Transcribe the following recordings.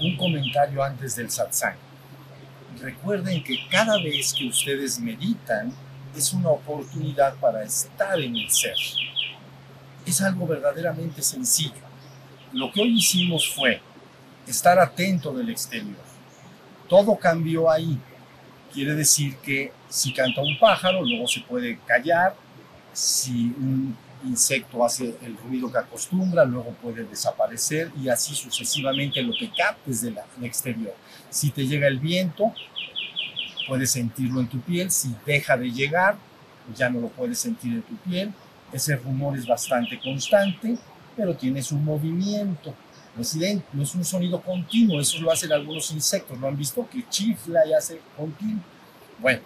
Un comentario antes del satsang. Recuerden que cada vez que ustedes meditan es una oportunidad para estar en el ser. Es algo verdaderamente sencillo. Lo que hoy hicimos fue estar atento del exterior. Todo cambió ahí. Quiere decir que si canta un pájaro, luego se puede callar. Si un insecto hace el ruido que acostumbra, luego puede desaparecer y así sucesivamente lo que captes del exterior. Si te llega el viento, puedes sentirlo en tu piel. Si deja de llegar, ya no lo puedes sentir en tu piel. Ese rumor es bastante constante, pero tienes un movimiento. No es, un sonido continuo, eso lo hacen algunos insectos, ¿lo han visto? Que chifla y hace continuo. Bueno,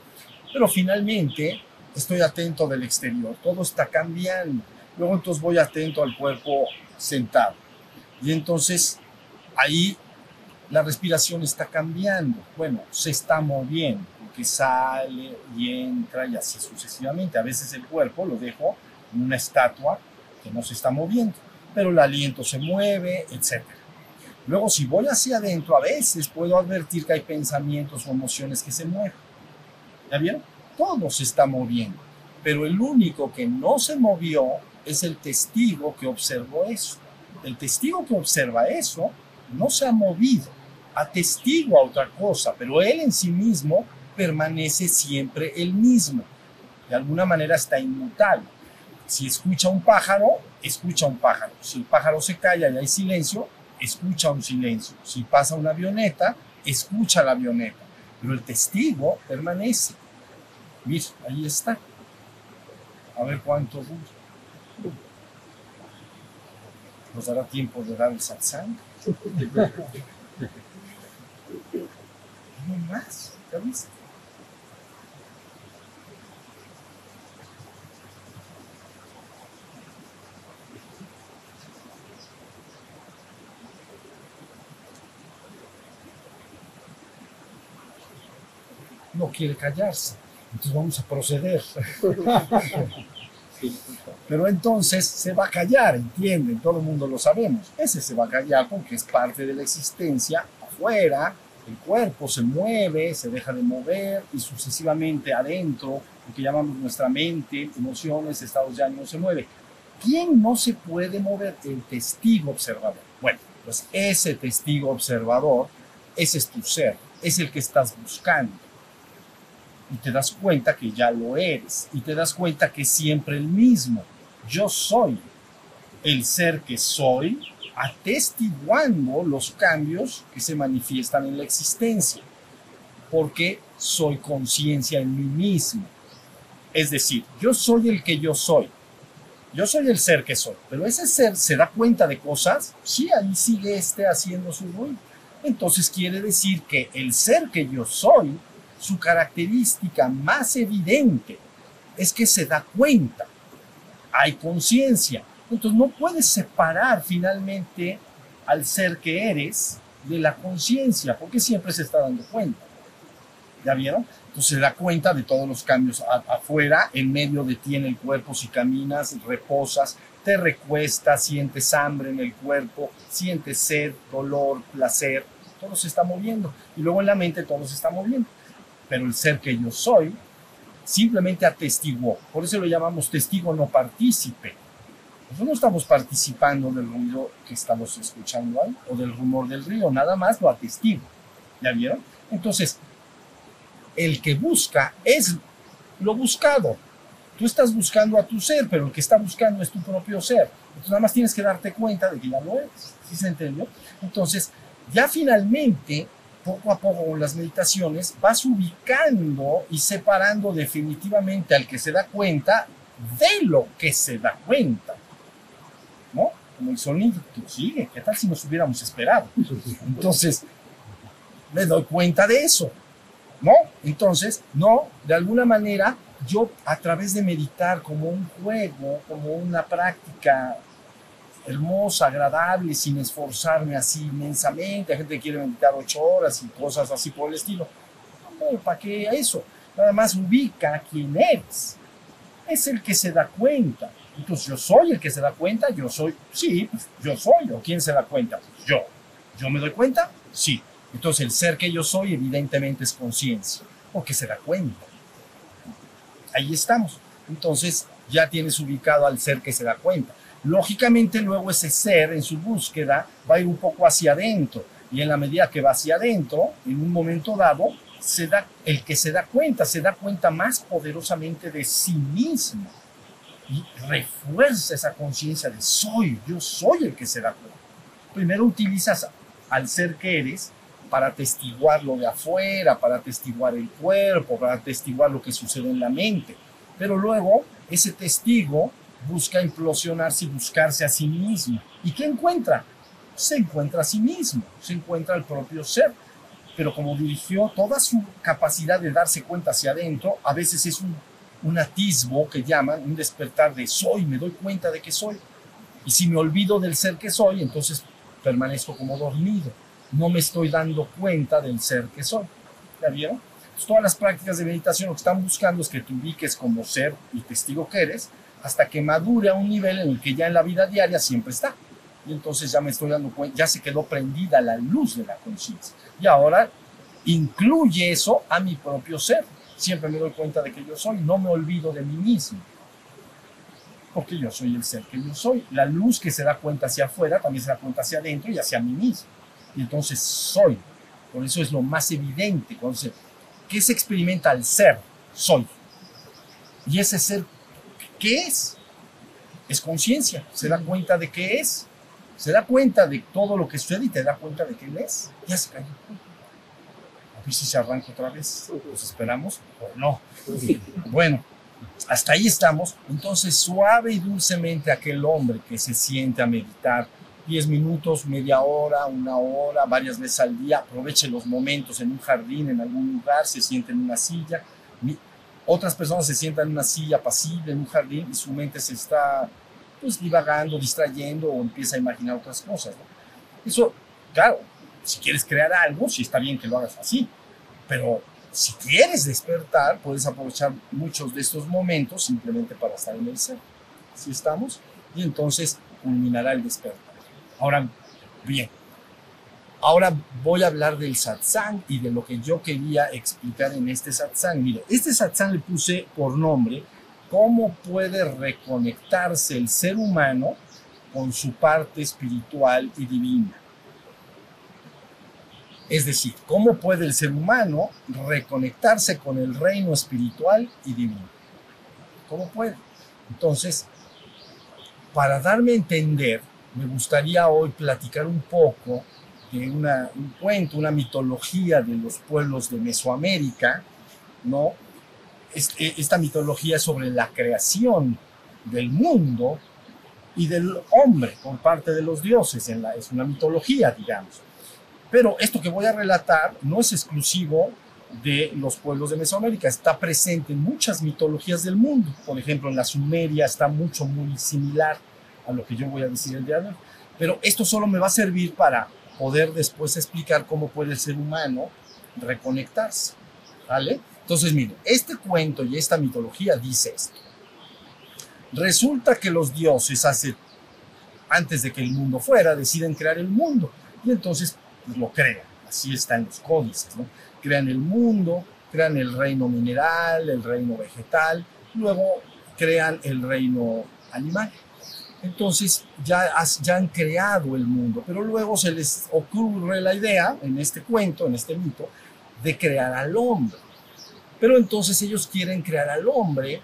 pero finalmente estoy atento del exterior, todo está cambiando. Luego entonces voy atento al cuerpo sentado. Y entonces ahí la respiración está cambiando. Bueno, se está moviendo, porque sale y entra y así sucesivamente. A veces el cuerpo lo dejo en una estatua que no se está moviendo, pero el aliento se mueve, etc. Luego, si voy hacia adentro, a veces puedo advertir que hay pensamientos o emociones que se mueven. ¿Ya vieron? Todo se está moviendo, pero el único que no se movió es el testigo que observó eso. El testigo que observa eso no se ha movido, atestigua otra cosa, pero él en sí mismo permanece siempre el mismo. De alguna manera está inmutable. Si escucha un pájaro, escucha un pájaro. Si el pájaro se calla y hay silencio, escucha un silencio. Si pasa una avioneta, escucha la avioneta. Pero el testigo permanece. Mira, ahí está. A ver cuánto dura. ¿Nos dará tiempo de dar el satsang? No más, ¿ya viste? No quiere callarse. Entonces vamos a proceder. Pero entonces se va a callar, ¿entienden? Todo el mundo lo sabemos. Ese se va a callar porque es parte de la existencia afuera. El cuerpo se mueve, se deja de mover y sucesivamente adentro, lo que llamamos nuestra mente, emociones, estados de ánimo se mueve. ¿Quién no se puede mover? El testigo observador. Bueno, pues ese testigo observador, ese es tu ser, es el que estás buscando y te das cuenta que ya lo eres y te das cuenta que siempre el mismo. Yo soy el ser que soy, atestiguando los cambios que se manifiestan en la existencia, porque soy conciencia en mí mismo. Es decir, yo soy el que yo soy. Yo soy el ser que soy, pero ese ser se da cuenta de cosas, sí, ahí sigue este haciendo su ruido. Entonces quiere decir que el ser que yo soy su característica más evidente es que se da cuenta, hay conciencia. Entonces no puedes separar finalmente al ser que eres de la conciencia, porque siempre se está dando cuenta. ¿Ya vieron? Entonces se da cuenta de todos los cambios afuera, en medio de ti en el cuerpo, si caminas, reposas, te recuestas, sientes hambre en el cuerpo, sientes sed, dolor, placer, todo se está moviendo. Y luego en la mente todo se está moviendo pero el ser que yo soy simplemente atestiguó. Por eso lo llamamos testigo no partícipe. Nosotros no estamos participando del ruido que estamos escuchando ahí o del rumor del río, nada más lo atestigo. ¿Ya vieron? Entonces, el que busca es lo buscado. Tú estás buscando a tu ser, pero el que está buscando es tu propio ser. Entonces, nada más tienes que darte cuenta de que ya lo eres. ¿Sí se entendió? Entonces, ya finalmente poco a poco con las meditaciones vas ubicando y separando definitivamente al que se da cuenta de lo que se da cuenta. ¿No? Como el sonido que sigue, ¿qué tal si nos hubiéramos esperado? Entonces, me doy cuenta de eso. ¿No? Entonces, no, de alguna manera, yo a través de meditar como un juego, como una práctica hermosa, agradable, sin esforzarme así inmensamente. Hay gente que quiere meditar ocho horas y cosas así por el estilo. No, ¿para qué eso? Nada más ubica quién eres. es el que se da cuenta. Entonces yo soy el que se da cuenta, yo soy, sí, pues, yo soy, o quién se da cuenta, pues, yo. ¿Yo me doy cuenta? Sí. Entonces el ser que yo soy evidentemente es conciencia, porque se da cuenta. Ahí estamos. Entonces ya tienes ubicado al ser que se da cuenta. Lógicamente luego ese ser en su búsqueda va a ir un poco hacia adentro y en la medida que va hacia adentro, en un momento dado, se da, el que se da cuenta, se da cuenta más poderosamente de sí mismo y refuerza esa conciencia de soy, yo soy el que se da cuenta. Primero utilizas al ser que eres para atestiguar lo de afuera, para atestiguar el cuerpo, para atestiguar lo que sucede en la mente. Pero luego ese testigo busca implosionarse y buscarse a sí mismo. ¿Y qué encuentra? Se encuentra a sí mismo, se encuentra al propio ser. Pero como dirigió toda su capacidad de darse cuenta hacia adentro, a veces es un, un atisbo que llaman, un despertar de soy, me doy cuenta de que soy. Y si me olvido del ser que soy, entonces permanezco como dormido. No me estoy dando cuenta del ser que soy. ¿Ya vieron? Todas las prácticas de meditación lo que están buscando es que te ubiques como ser y testigo que eres hasta que madure a un nivel en el que ya en la vida diaria siempre está. Y entonces ya me estoy dando cuenta, ya se quedó prendida la luz de la conciencia. Y ahora incluye eso a mi propio ser. Siempre me doy cuenta de que yo soy, no me olvido de mí mismo. Porque yo soy el ser que yo soy. La luz que se da cuenta hacia afuera también se da cuenta hacia adentro y hacia mí mismo. Y entonces soy. Por eso es lo más evidente. Cuando se, ¿Qué se experimenta al ser? Soy. Y ese ser, ¿qué es? Es conciencia. Se da cuenta de qué es. Se da cuenta de todo lo que sucede y te da cuenta de qué es. Ya se cayó. A ver si se arranca otra vez. Pues esperamos o no. Bueno, hasta ahí estamos. Entonces, suave y dulcemente aquel hombre que se siente a meditar 10 minutos, media hora, una hora, varias veces al día, aproveche los momentos en un jardín, en algún lugar, se siente en una silla. Otras personas se sientan en una silla pasible en un jardín y su mente se está pues divagando, distrayendo o empieza a imaginar otras cosas. ¿no? Eso, claro, si quieres crear algo, sí está bien que lo hagas así, pero si quieres despertar, puedes aprovechar muchos de estos momentos simplemente para estar en el ser. ¿Sí estamos? Y entonces culminará el despertar. Ahora, bien, ahora voy a hablar del satsang y de lo que yo quería explicar en este satsang. Mire, este satsang le puse por nombre cómo puede reconectarse el ser humano con su parte espiritual y divina. Es decir, cómo puede el ser humano reconectarse con el reino espiritual y divino. ¿Cómo puede? Entonces, para darme a entender, me gustaría hoy platicar un poco una, un cuento, una mitología de los pueblos de Mesoamérica, ¿no? Esta mitología sobre la creación del mundo y del hombre por parte de los dioses, es una mitología, digamos. Pero esto que voy a relatar no es exclusivo de los pueblos de Mesoamérica, está presente en muchas mitologías del mundo. Por ejemplo, en la Sumeria está mucho, muy similar a lo que yo voy a decir el día de hoy. Pero esto solo me va a servir para poder después explicar cómo puede el ser humano reconectarse. ¿Vale? Entonces, mire, este cuento y esta mitología dice esto. Resulta que los dioses hace, antes de que el mundo fuera, deciden crear el mundo y entonces pues, lo crean. Así están los códices, ¿no? Crean el mundo, crean el reino mineral, el reino vegetal, luego crean el reino animal. Entonces ya, ya han creado el mundo, pero luego se les ocurre la idea, en este cuento, en este mito, de crear al hombre. Pero entonces ellos quieren crear al hombre eh,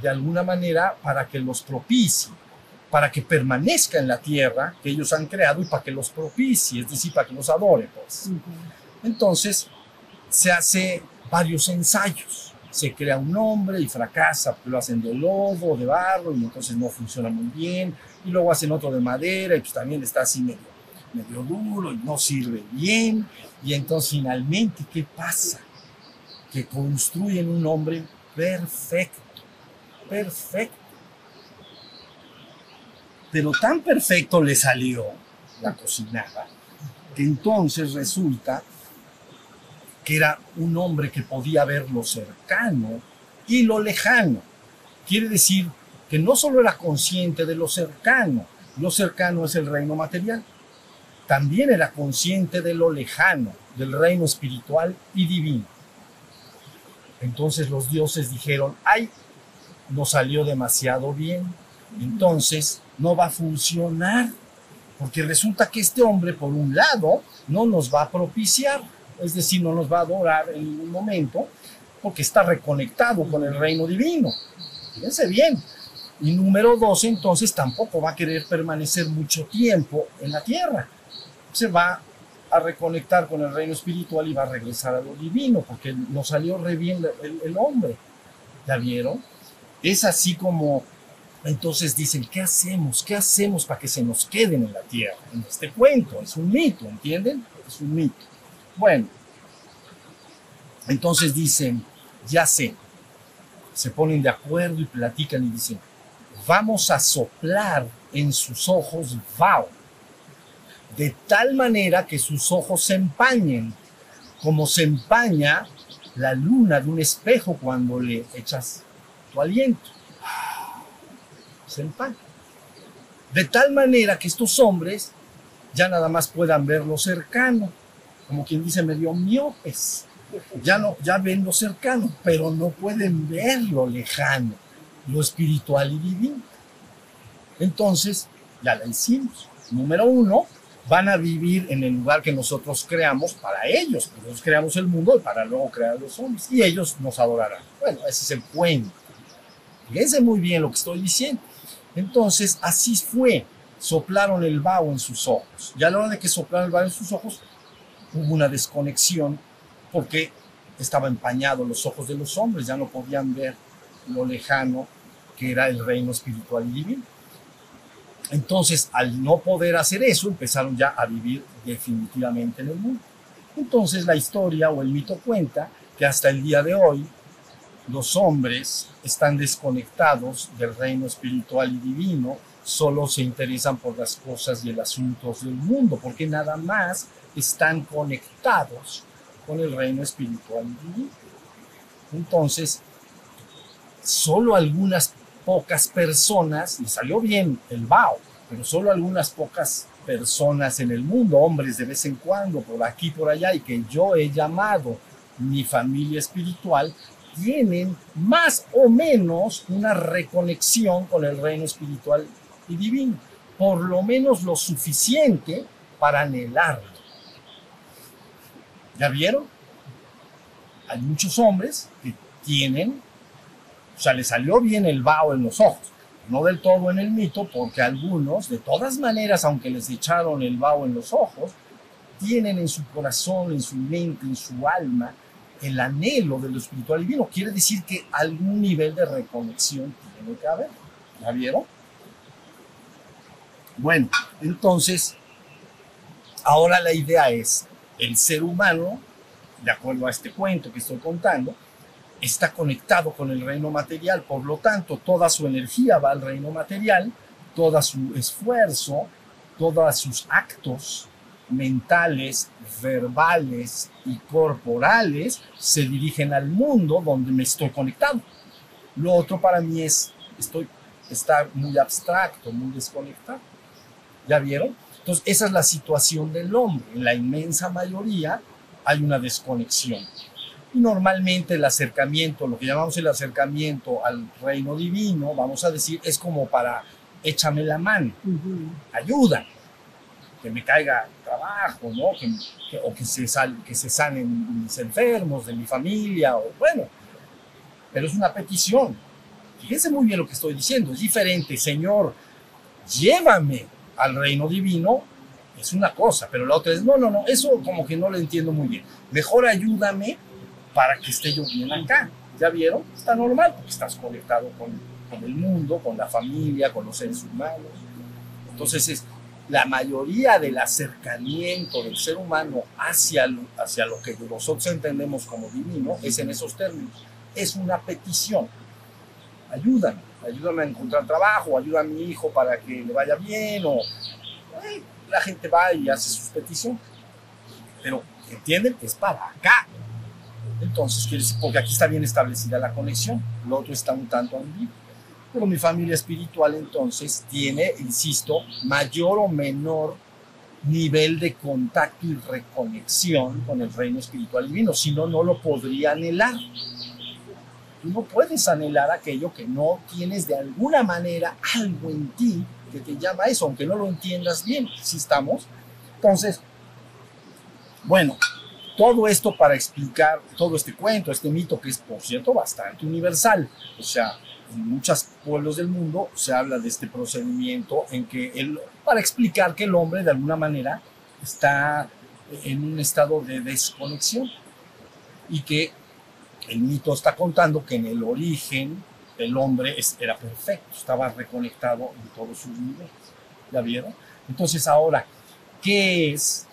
de alguna manera para que los propicie, para que permanezca en la tierra que ellos han creado y para que los propicie, es decir, para que los adore. Pues. Entonces se hace varios ensayos se crea un hombre y fracasa, lo hacen de lodo, de barro y entonces no funciona muy bien, y luego hacen otro de madera y pues también está así medio, medio duro y no sirve bien, y entonces finalmente, ¿qué pasa? Que construyen un hombre perfecto, perfecto. Pero tan perfecto le salió la cocinada que entonces resulta era un hombre que podía ver lo cercano y lo lejano. quiere decir que no solo era consciente de lo cercano, lo cercano es el reino material, también era consciente de lo lejano, del reino espiritual y divino. Entonces los dioses dijeron, ay, no salió demasiado bien, entonces no va a funcionar, porque resulta que este hombre, por un lado, no nos va a propiciar, es decir, no nos va a adorar en ningún momento, porque está reconectado con el reino divino. Fíjense bien. Y número dos, entonces tampoco va a querer permanecer mucho tiempo en la tierra. Se va a reconectar con el reino espiritual y va a regresar a lo divino, porque no salió re bien el, el hombre. ¿Ya vieron? Es así como entonces dicen, ¿qué hacemos? ¿Qué hacemos para que se nos queden en la tierra? En este cuento, es un mito, ¿entienden? Es un mito. Bueno, entonces dicen, ya sé, se ponen de acuerdo y platican y dicen, vamos a soplar en sus ojos Vao, de tal manera que sus ojos se empañen, como se empaña la luna de un espejo cuando le echas tu aliento. Se empaña. De tal manera que estos hombres ya nada más puedan ver lo cercano, como quien dice medio miopes ya no, ya ven lo cercano, pero no pueden ver lo lejano, lo espiritual y divino. Entonces, ya la hicimos. Número uno, van a vivir en el lugar que nosotros creamos para ellos. Nosotros creamos el mundo y para luego crear los hombres. Y ellos nos adorarán. Bueno, ese es el cuento. Fíjense muy bien lo que estoy diciendo. Entonces, así fue. Soplaron el vaho en sus ojos. Ya a la hora de que soplaron el vaho en sus ojos, hubo una desconexión porque estaba empañado los ojos de los hombres, ya no podían ver lo lejano que era el reino espiritual y divino. Entonces, al no poder hacer eso, empezaron ya a vivir definitivamente en el mundo. Entonces, la historia o el mito cuenta que hasta el día de hoy los hombres están desconectados del reino espiritual y divino, solo se interesan por las cosas y el asuntos del mundo, porque nada más están conectados con el reino espiritual divino. Entonces, solo algunas pocas personas, y salió bien el Bao, pero solo algunas pocas personas en el mundo, hombres de vez en cuando, por aquí por allá, y que yo he llamado mi familia espiritual, tienen más o menos una reconexión con el reino espiritual y divino, por lo menos lo suficiente para anhelarlo. ¿Ya vieron? Hay muchos hombres que tienen, o sea, les salió bien el vaho en los ojos, no del todo en el mito, porque algunos, de todas maneras, aunque les echaron el vaho en los ojos, tienen en su corazón, en su mente, en su alma, el anhelo de lo espiritual divino. Quiere decir que algún nivel de reconexión tiene que haber. ¿Ya vieron? Bueno, entonces, ahora la idea es, el ser humano, de acuerdo a este cuento que estoy contando, está conectado con el reino material, por lo tanto, toda su energía va al reino material, todo su esfuerzo, todos sus actos mentales, verbales y corporales se dirigen al mundo donde me estoy conectado. Lo otro para mí es, estoy, estar muy abstracto, muy desconectado. ¿Ya vieron? Entonces, esa es la situación del hombre. En la inmensa mayoría hay una desconexión. Y normalmente el acercamiento, lo que llamamos el acercamiento al reino divino, vamos a decir, es como para échame la mano, ayuda, que me caiga trabajo, ¿no? Que, o que se, sal, que se sanen mis enfermos de mi familia, o bueno, pero es una petición. Fíjense muy bien lo que estoy diciendo, es diferente, Señor, llévame al reino divino es una cosa, pero la otra es, no, no, no, eso como que no lo entiendo muy bien. Mejor ayúdame para que esté yo bien acá. ¿Ya vieron? Está normal porque estás conectado con, con el mundo, con la familia, con los seres humanos. Entonces es la mayoría del acercamiento del ser humano hacia lo, hacia lo que nosotros entendemos como divino es en esos términos. Es una petición. Ayúdame ayúdame a encontrar trabajo, ayuda a mi hijo para que le vaya bien, o la gente va y hace sus peticiones. Pero, ¿entienden? Es para acá. Entonces, quiere decir, porque aquí está bien establecida la conexión, lo otro está un tanto ambiguo. Pero mi familia espiritual entonces tiene, insisto, mayor o menor nivel de contacto y reconexión con el reino espiritual divino, si no, no lo podría anhelar. Tú no puedes anhelar aquello que no tienes de alguna manera algo en ti que te llama a eso, aunque no lo entiendas bien, si estamos. Entonces, bueno, todo esto para explicar todo este cuento, este mito que es, por cierto, bastante universal. O sea, en muchos pueblos del mundo se habla de este procedimiento en que el, para explicar que el hombre de alguna manera está en un estado de desconexión y que el mito está contando que en el origen el hombre era perfecto, estaba reconectado en todos sus niveles. ¿Ya vieron? Entonces ahora, ¿qué es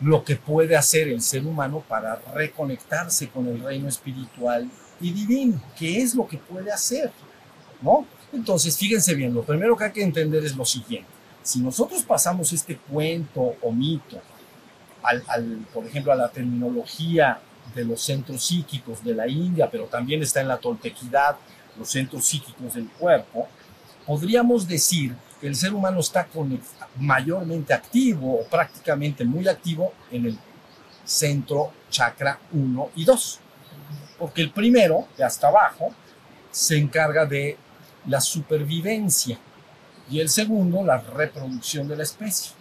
lo que puede hacer el ser humano para reconectarse con el reino espiritual y divino? ¿Qué es lo que puede hacer? ¿No? Entonces, fíjense bien, lo primero que hay que entender es lo siguiente. Si nosotros pasamos este cuento o mito, al, por ejemplo, a la terminología de los centros psíquicos de la India, pero también está en la toltequidad, los centros psíquicos del cuerpo, podríamos decir que el ser humano está mayormente activo o prácticamente muy activo en el centro chakra 1 y 2. Porque el primero, de hasta abajo, se encarga de la supervivencia y el segundo, la reproducción de la especie.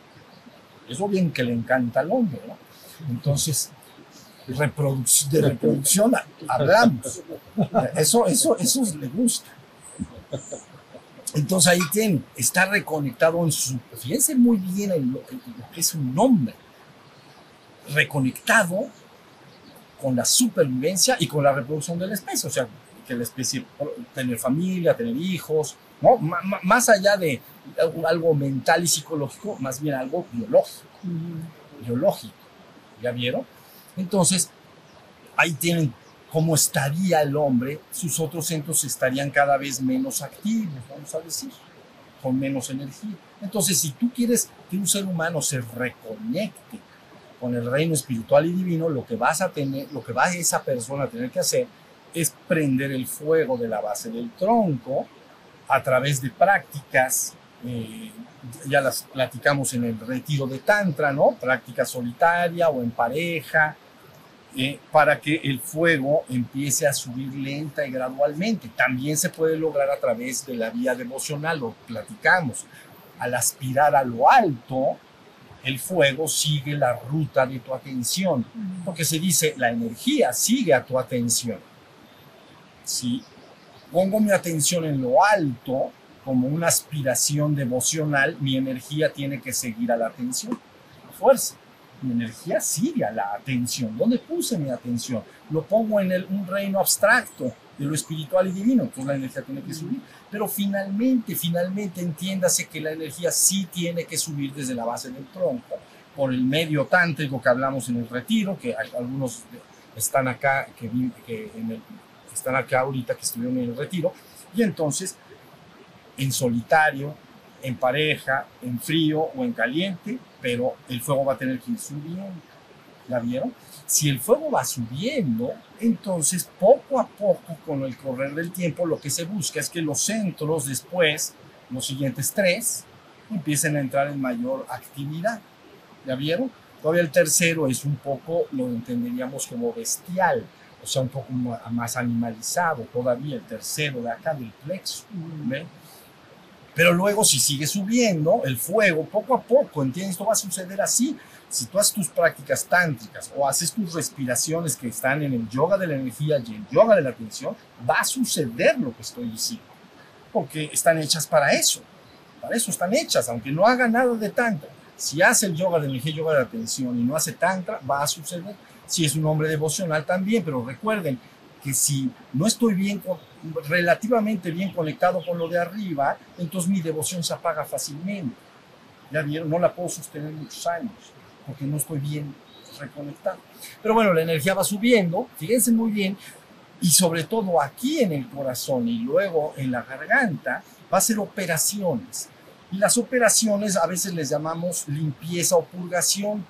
Eso bien que le encanta al hombre, ¿no? Entonces, reproducción, de reproducción hablamos. Eso, eso, eso le gusta. Entonces ahí tiene está reconectado en su, fíjense muy bien en lo, que es un nombre, reconectado con la supervivencia y con la reproducción de la especie, o sea, que la especie, tener familia, tener hijos, ¿no? más allá de algo mental y psicológico, más bien algo biológico, biológico, ¿ya vieron? Entonces, ahí tienen cómo estaría el hombre, sus otros centros estarían cada vez menos activos, vamos a decir, con menos energía. Entonces, si tú quieres que un ser humano se reconecte con el reino espiritual y divino, lo que vas a tener, lo que va esa persona a tener que hacer es prender el fuego de la base del tronco a través de prácticas, eh, ya las platicamos en el retiro de Tantra, ¿no? Práctica solitaria o en pareja, eh, para que el fuego empiece a subir lenta y gradualmente. También se puede lograr a través de la vía devocional, lo platicamos. Al aspirar a lo alto, el fuego sigue la ruta de tu atención, porque se dice, la energía sigue a tu atención. Si pongo mi atención en lo alto, como una aspiración devocional, mi energía tiene que seguir a la atención. Fuerza mi energía sigue a la atención. ¿Dónde puse mi atención? Lo pongo en el, un reino abstracto de lo espiritual y divino, entonces la energía tiene que subir. Pero finalmente, finalmente entiéndase que la energía sí tiene que subir desde la base del tronco, por el medio tántrico que hablamos en el retiro, que algunos están acá, que, que están acá ahorita, que estuvieron en el retiro, y entonces en solitario, en pareja, en frío o en caliente, pero el fuego va a tener que ir subiendo. ¿La vieron? Si el fuego va subiendo, entonces poco a poco, con el correr del tiempo, lo que se busca es que los centros después, los siguientes tres, empiecen a entrar en mayor actividad. ¿Ya vieron? Todavía el tercero es un poco, lo entenderíamos como bestial, o sea, un poco más animalizado todavía, el tercero de acá del plexo. ¿ven? Pero luego si sigue subiendo el fuego, poco a poco, ¿entiendes? Esto va a suceder así. Si tú haces tus prácticas tántricas o haces tus respiraciones que están en el yoga de la energía y el yoga de la atención, va a suceder lo que estoy diciendo. Porque están hechas para eso. Para eso están hechas, aunque no haga nada de tantra. Si hace el yoga de energía y yoga de la atención y no hace tantra, va a suceder. Si es un hombre devocional también, pero recuerden que si no estoy bien relativamente bien conectado con lo de arriba, entonces mi devoción se apaga fácilmente. Ya vieron, no la puedo sostener muchos años porque no estoy bien reconectado. Pero bueno, la energía va subiendo, fíjense muy bien, y sobre todo aquí en el corazón y luego en la garganta, va a ser operaciones. Y las operaciones a veces les llamamos limpieza o purgación.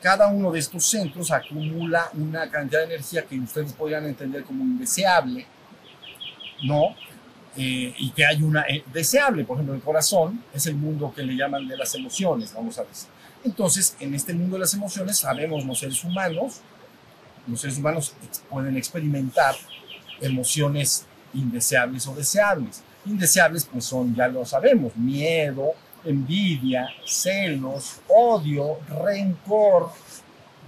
Cada uno de estos centros acumula una cantidad de energía que ustedes podrían entender como indeseable, ¿no? eh, y que hay una eh, deseable, por ejemplo, el corazón es el mundo que le llaman de las emociones, vamos a decir. Entonces, en este mundo de las emociones sabemos los seres humanos, los seres humanos pueden experimentar emociones indeseables o deseables. Indeseables, pues son, ya lo sabemos, miedo, envidia, celos, odio, rencor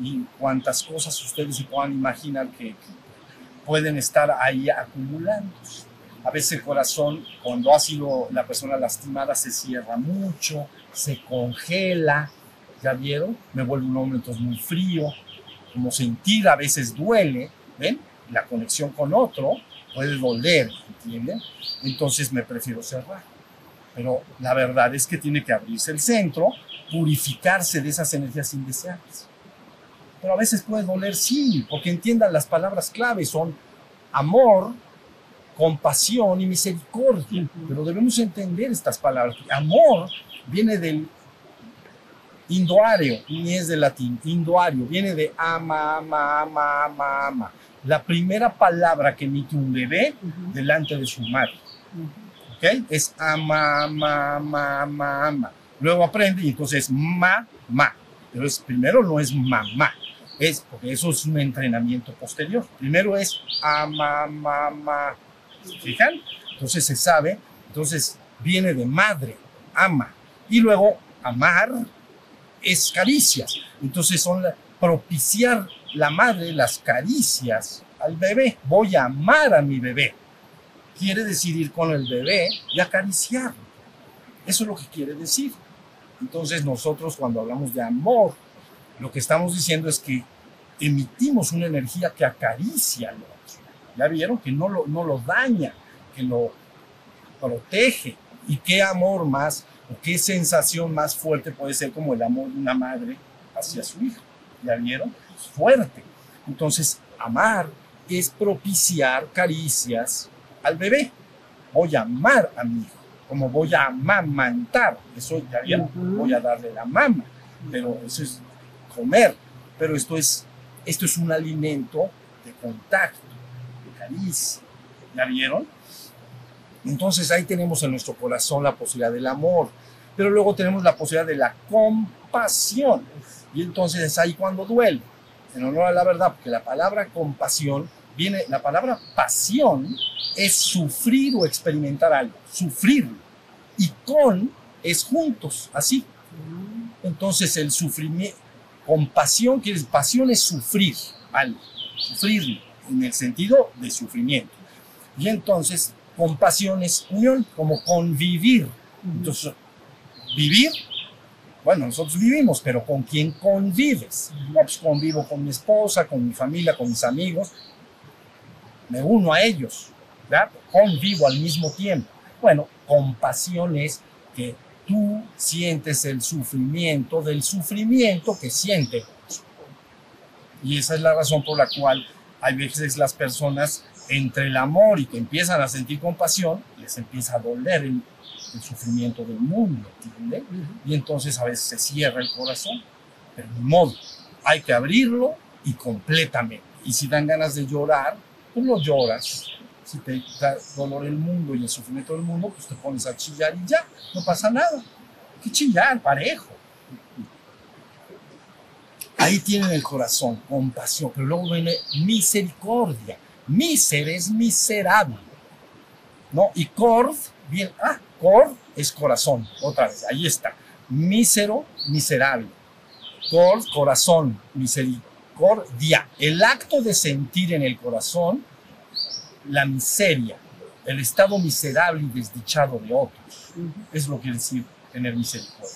y cuantas cosas ustedes se puedan imaginar que, pueden estar ahí acumulándose. A veces el corazón, cuando ha sido la persona lastimada, se cierra mucho, se congela. ¿Ya vieron? Me vuelve un hombre entonces muy frío. Como sentir a veces duele, ¿ven? La conexión con otro puede doler, ¿entienden? Entonces me prefiero cerrar. Pero la verdad es que tiene que abrirse el centro, purificarse de esas energías indeseables. Pero a veces puede doler, sí, porque entiendan las palabras clave, son amor, compasión y misericordia. Pero debemos entender estas palabras. Amor viene del indoario, ni es de latín, indoario, viene de ama, ama, ama, ama, ama. La primera palabra que emite un bebé delante de su madre. ¿Ok? Es ama, ama, ama, ama, ama. Luego aprende y entonces ma, ma. Pero es, primero no es mamá, es porque eso es un entrenamiento posterior. Primero es ama. ¿Fijan? Entonces se sabe, entonces viene de madre, ama. Y luego amar es caricias. Entonces son propiciar la madre las caricias al bebé. Voy a amar a mi bebé quiere decir ir con el bebé y acariciarlo. Eso es lo que quiere decir. Entonces nosotros cuando hablamos de amor, lo que estamos diciendo es que emitimos una energía que acaricia al otro. ¿Ya vieron? Que no lo, no lo daña, que lo protege. ¿Y qué amor más o qué sensación más fuerte puede ser como el amor de una madre hacia su hijo? ¿Ya vieron? Es fuerte. Entonces, amar es propiciar caricias, al bebé. Voy a amar a mi hijo, como voy a amamantar. Eso ya bien, voy a darle la mama, pero eso es comer. Pero esto es, esto es un alimento de contacto, de caricia. ¿Ya vieron? Entonces ahí tenemos en nuestro corazón la posibilidad del amor, pero luego tenemos la posibilidad de la compasión. Y entonces es ahí cuando duele, en honor a la verdad, porque la palabra compasión viene, la palabra pasión es sufrir o experimentar algo, sufrirlo. Y con es juntos, así. Entonces el sufrimiento, compasión, que es pasión es sufrir algo, sufrirlo, en el sentido de sufrimiento. Y entonces compasión es unión, como convivir. Entonces, vivir, bueno, nosotros vivimos, pero ¿con quién convives? pues convivo con mi esposa, con mi familia, con mis amigos, me uno a ellos, ¿verdad? convivo al mismo tiempo. Bueno, compasión es que tú sientes el sufrimiento del sufrimiento que siente. Y esa es la razón por la cual hay veces las personas entre el amor y que empiezan a sentir compasión, les empieza a doler el, sufrimiento del mundo, ¿entiendes? Y entonces a veces se cierra el corazón, pero de modo, hay que abrirlo y completamente. Y si dan ganas de llorar, tú no lloras. Si te da dolor el mundo y el sufrimiento del mundo, pues te pones a chillar y ya, no pasa nada. que chillar, parejo. Ahí tienen el corazón, compasión, pero luego viene misericordia. Miser es miserable. ¿No? Y cord, bien, ah, cord es corazón, otra vez, ahí está. Mísero, miserable. Cord, corazón, misericordia el acto de sentir en el corazón la miseria, el estado miserable y desdichado de otros. Es lo que quiere decir tener misericordia.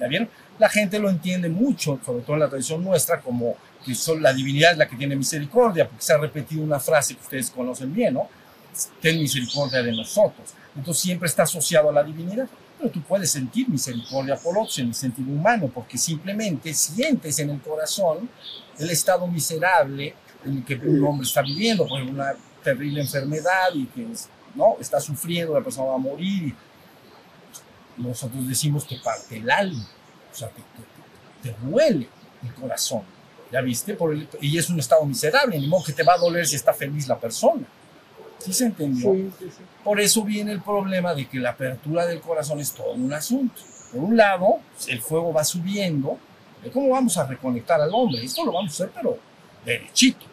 ¿Ya vieron? La gente lo entiende mucho, sobre todo en la tradición nuestra, como que son, la divinidad es la que tiene misericordia, porque se ha repetido una frase que ustedes conocen bien, ¿no? Ten misericordia de nosotros. Entonces siempre está asociado a la divinidad pero tú puedes sentir misericordia por otros en el sentido humano, porque simplemente sientes en el corazón el estado miserable en el que un hombre está viviendo, por una terrible enfermedad y que ¿no? está sufriendo, la persona va a morir. Y nosotros decimos que parte el alma, o sea, te, duele el corazón. ¿Ya viste? Por y es un estado miserable, ni modo que te va a doler si está feliz la persona. ¿Sí se entendió? Sí, sí, sí. Por eso viene el problema de que la apertura del corazón es todo un asunto. Por un lado, el fuego va subiendo. ¿De ¿Cómo vamos a reconectar al hombre? Esto lo vamos a hacer, pero derechito.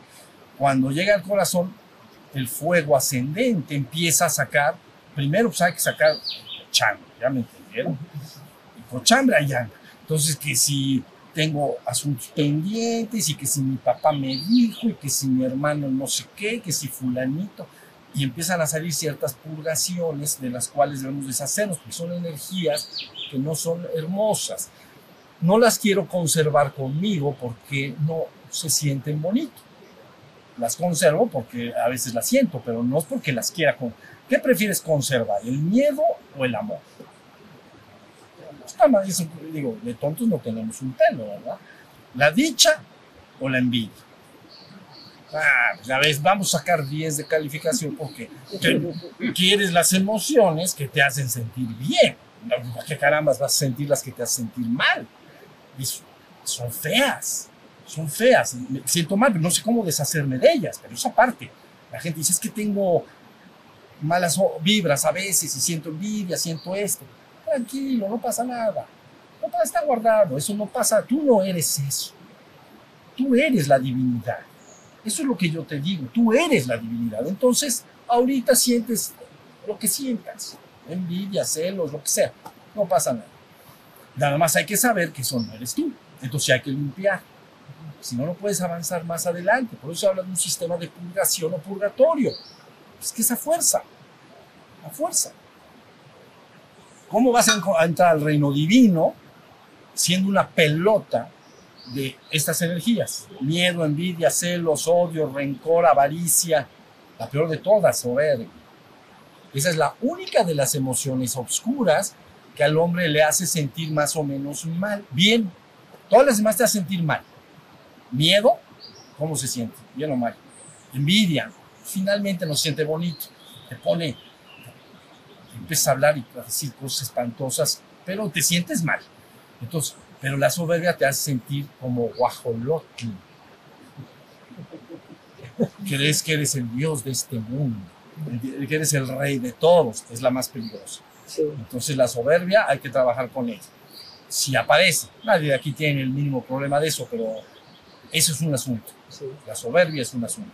Cuando llega al corazón, el fuego ascendente empieza a sacar, primero pues hay que sacar cochambre, ¿ya me entendieron? Y cochambre ahí anda. Entonces, que si tengo asuntos pendientes y que si mi papá me dijo y que si mi hermano no sé qué, que si fulanito, y empiezan a salir ciertas purgaciones de las cuales debemos deshacernos, porque son energías que no son hermosas. No las quiero conservar conmigo porque no se sienten bonito. Las conservo porque a veces las siento, pero no es porque las quiera. Con... ¿Qué prefieres conservar, el miedo o el amor? Está mal, eso, digo, de tontos no tenemos un pelo, ¿verdad? La dicha o la envidia. Ah, pues vamos a sacar 10 de calificación porque quieres las emociones que te hacen sentir bien. ¿Qué carambas vas a sentir las que te hacen sentir mal? Y son feas, son feas. Me siento mal, pero no sé cómo deshacerme de ellas. Pero esa parte, la gente dice, es que tengo malas vibras a veces y siento envidia, siento esto. Tranquilo, no pasa nada. No está guardado, eso no pasa. Tú no eres eso. Tú eres la divinidad. Eso es lo que yo te digo, tú eres la divinidad. Entonces, ahorita sientes lo que sientas, envidia, celos, lo que sea, no pasa nada. Nada más hay que saber que eso no eres tú. Entonces hay que limpiar. Si no, no puedes avanzar más adelante. Por eso habla de un sistema de purgación o purgatorio. Es que esa fuerza, la fuerza. ¿Cómo vas a entrar al reino divino siendo una pelota de estas energías. Miedo, envidia, celos, odio, rencor, avaricia, la peor de todas, soberbia. Esa es la única de las emociones oscuras que al hombre le hace sentir más o menos mal. Bien, todas las demás te hacen sentir mal. Miedo, ¿cómo se siente? Bien o mal. Envidia, finalmente no se siente bonito. Te pone, empieza a hablar y a decir cosas espantosas, pero te sientes mal. Entonces, pero la soberbia te hace sentir como guajolotl. Crees que eres el dios de este mundo, que eres el rey de todos, es la más peligrosa. Sí. Entonces la soberbia hay que trabajar con ella. Si aparece, nadie de aquí tiene el mínimo problema de eso, pero eso es un asunto. Sí. La soberbia es un asunto.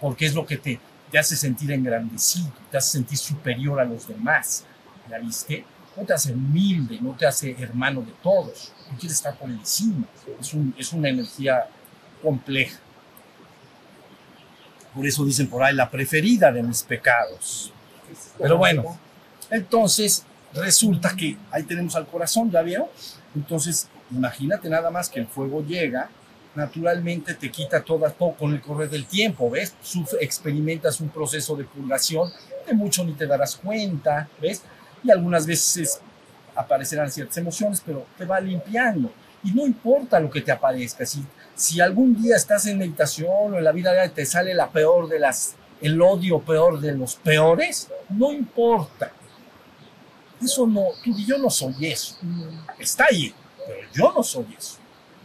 Porque es lo que te, te hace sentir engrandecido, te hace sentir superior a los demás. ¿Ya viste? No te hace humilde, no te hace hermano de todos. Tú quieres estar por encima. Es, un- es una energía compleja. Por eso dicen por ahí la preferida de mis pecados. Pero bueno, entonces resulta que ahí tenemos al corazón, ¿ya vieron? Entonces, imagínate nada más que el fuego llega, naturalmente te quita todo, todo con el correr del tiempo, ¿ves? Experimentas un proceso de purgación, de mucho ni te darás cuenta, ¿ves? Y algunas veces aparecerán ciertas emociones, pero te va limpiando. Y no importa lo que te aparezca, si, si algún día estás en meditación o en la vida real te sale la peor de las, el odio peor de los peores, no importa. Eso no, tú y yo no soy eso. Está ahí, pero yo no soy eso.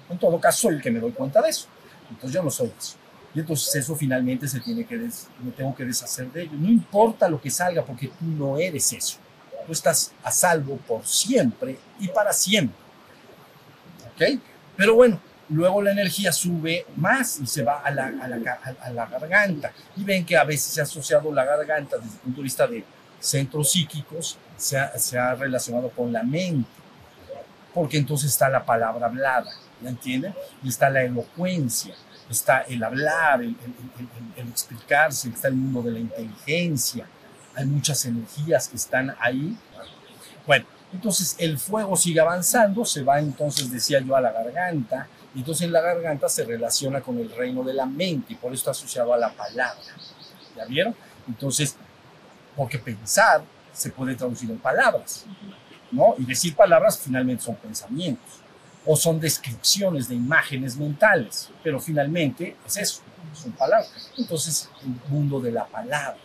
En todo caso, soy el que me doy cuenta de eso. Entonces yo no soy eso. Y entonces eso finalmente se tiene que, me tengo que deshacer de ello. No importa lo que salga, porque tú no eres eso. Tú estás a salvo por siempre y para siempre. ¿Ok? Pero bueno, luego la energía sube más y se va a la, a la a la garganta. Y ven que a veces se ha asociado la garganta desde el punto de vista de centros psíquicos, se ha, se ha relacionado con la mente. Porque entonces está la palabra hablada, ¿ya entienden? Y está la elocuencia, está el hablar, el, el- el- el- el explicarse, está el mundo de la inteligencia. Hay muchas energías que están ahí. Bueno, entonces el fuego sigue avanzando, se va entonces, decía yo, a la garganta, y entonces en la garganta se relaciona con el reino de la mente, y por eso está asociado a la palabra. ¿Ya vieron? Entonces, porque pensar se puede traducir en palabras, ¿no? Y decir palabras finalmente son pensamientos, o son descripciones de imágenes mentales, pero finalmente es eso, son palabras. Entonces, el mundo de la palabra.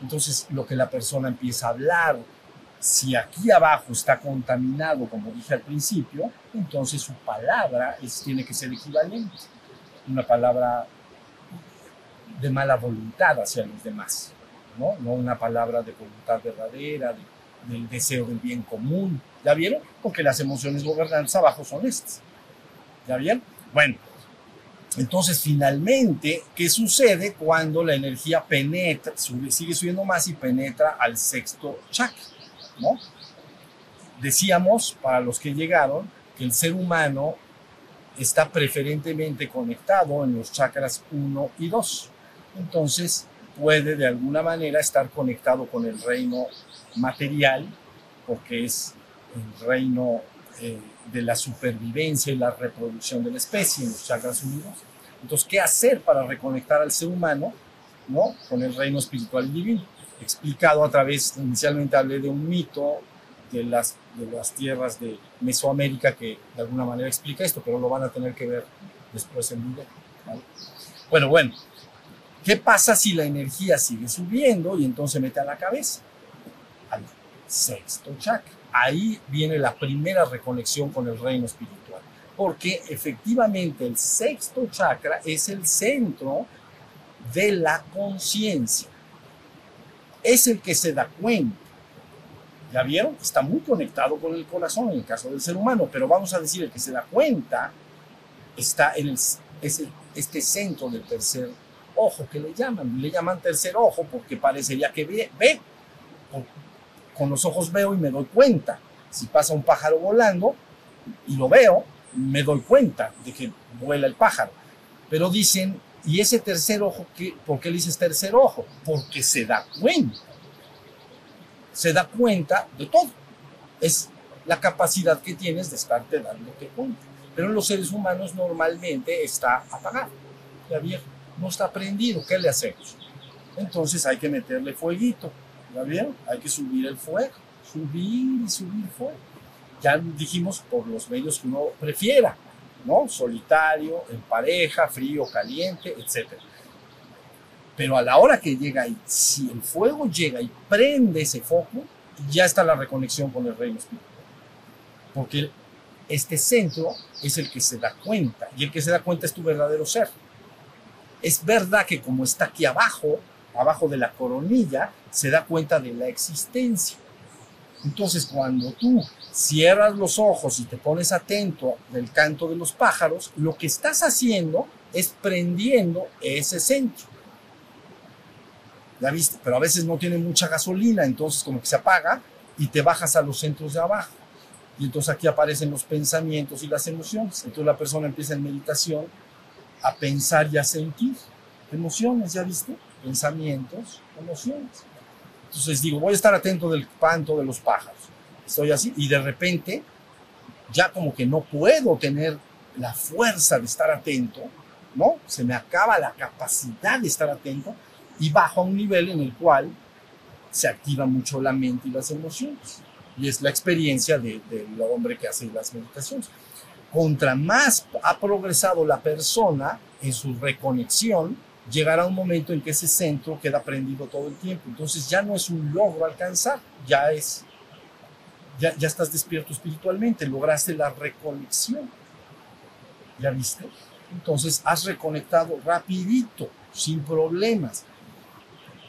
Entonces, lo que la persona empieza a hablar, si aquí abajo está contaminado, como dije al principio, entonces su palabra tiene que ser equivalente. Una palabra de mala voluntad hacia los demás. ¿no? No una palabra de voluntad verdadera, de- del deseo del bien común. ¿Ya vieron? Porque las emociones gobernantes abajo son estas. ¿Ya vieron? Bueno, entonces finalmente, ¿qué sucede cuando la energía penetra, sube- sigue subiendo más y penetra al sexto chakra? ¿No? Decíamos, para los que llegaron, que el ser humano está preferentemente conectado en los chakras 1 y 2. Entonces puede de alguna manera estar conectado con el reino material, porque es el reino eh, de la supervivencia y la reproducción de la especie en los chakras unidos. Entonces, ¿qué hacer para reconectar al ser humano ¿no? con el reino espiritual y divino? Explicado a través, inicialmente hablé de un mito de las, de las tierras de Mesoamérica que de alguna manera explica esto, pero lo van a tener que ver después en video. ¿vale? Bueno, bueno, ¿qué pasa si la energía sigue subiendo y entonces mete a la cabeza? Al sexto chakra. Ahí viene la primera reconexión con el reino espiritual, porque efectivamente el sexto chakra es el centro de la conciencia. Es el que se da cuenta. ¿Ya vieron? Está muy conectado con el corazón en el caso del ser humano, pero vamos a decir el que se da cuenta está en el, es el- este centro del tercer ojo que le llaman. Le llaman tercer ojo porque parecería que ve, ve. Con, los ojos veo y me doy cuenta. Si pasa un pájaro volando y lo veo, me doy cuenta de que vuela el pájaro. Pero dicen, ¿y ese tercer ojo qué? ¿Por qué le dices tercer ojo? Porque se da cuenta. Se da cuenta de todo. Es la capacidad que tienes de estarte dándote cuenta. Pero en los seres humanos normalmente está apagado. Ya viejo, no está prendido. ¿Qué le hacemos? Entonces hay que meterle fueguito. ¿Ya vieron? Hay que subir el fuego. Subir y subir fuego. Ya dijimos por los medios que uno prefiera, ¿no? Solitario, en pareja, frío, caliente, etc. Pero a la hora que llega ahí, si el fuego llega y prende ese foco, ya está la reconexión con el reino espiritual. Porque este centro es el que se da cuenta y el que se da cuenta es tu verdadero ser. Es verdad que como está aquí abajo, abajo de la coronilla, se da cuenta de la existencia. Entonces cuando tú cierras los ojos y te pones atento del canto de los pájaros, lo que estás haciendo es prendiendo ese centro. ¿Ya viste? Pero a veces no tiene mucha gasolina, entonces como que se apaga y te bajas a los centros de abajo. Y entonces aquí aparecen los pensamientos y las emociones. Entonces la persona empieza en meditación a pensar y a sentir emociones, ¿ya viste? Pensamientos, emociones. Entonces digo, voy a estar atento del canto de los pájaros. Estoy así y de repente ya como que no puedo tener la fuerza de estar atento, ¿no? Se me acaba la capacidad de estar atento y bajo a un nivel en el cual se activa mucho la mente y las emociones. Y es la experiencia de- del hombre que hace las meditaciones. Contra más ha progresado la persona en su reconexión, llegará un momento en que ese centro queda prendido todo el tiempo. Entonces ya no es un logro alcanzar, ya es, ya, ya estás despierto espiritualmente, lograste la reconexión. ¿Ya viste? Entonces has reconectado rapidito, sin problemas.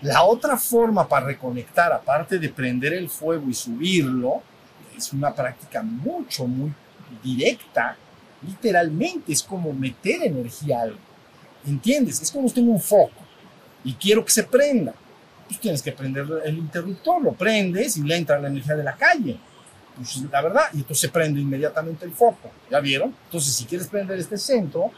La otra forma para reconectar, aparte de prender el fuego y subirlo, es una práctica mucho, muy directa. Literalmente es como meter energía a algo. ¿Entiendes? Es como si tengo un foco y quiero que se prenda. Pues tienes que prender el interruptor, lo prendes y le entra la energía de la calle. Pues la verdad, y entonces se prende inmediatamente el foco. ¿Ya vieron? Entonces, si quieres prender este centro,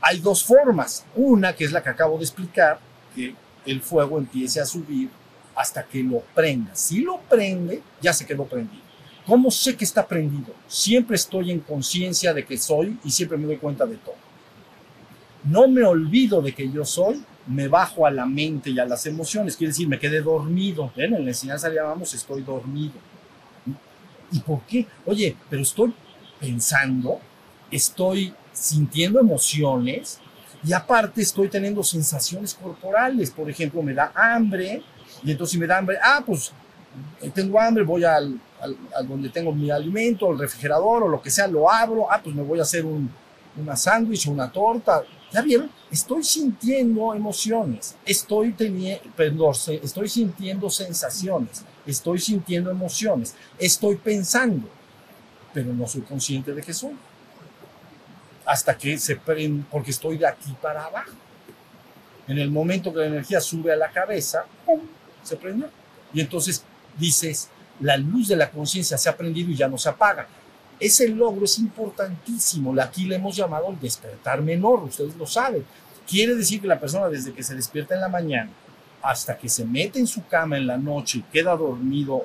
hay dos formas. Una, que es la que acabo de explicar, que el fuego empiece a subir hasta que lo prenda. Si lo prende, ya se quedó prendido. ¿Cómo sé que está prendido? Siempre estoy en conciencia de que soy y siempre me doy cuenta de todo. No me olvido de que yo soy, me bajo a la mente y a las emociones. Quiere decir, me quedé dormido. En la enseñanza le llamamos estoy dormido. ¿Y por qué? Oye, pero estoy pensando, estoy sintiendo emociones y aparte estoy teniendo sensaciones corporales. Por ejemplo, me da hambre y entonces si me da hambre, ah, pues eh, tengo hambre, voy al, al- donde tengo mi alimento, al refrigerador o lo que sea, lo abro, ah, pues me voy a hacer un, una sándwich o una torta. ¿Ya vieron? Estoy sintiendo emociones, estoy, teniendo, estoy sintiendo sensaciones, estoy sintiendo emociones, estoy pensando, pero no soy consciente de que soy. Hasta que se prende, porque estoy de aquí para abajo. En el momento que la energía sube a la cabeza, ¡pum! se prendió. Y entonces dices, la luz de la conciencia se ha prendido y ya no se apaga. Ese logro es importantísimo. Aquí le hemos llamado el despertar menor, ustedes lo saben. Quiere decir que la persona desde que se despierta en la mañana hasta que se mete en su cama en la noche y queda dormido,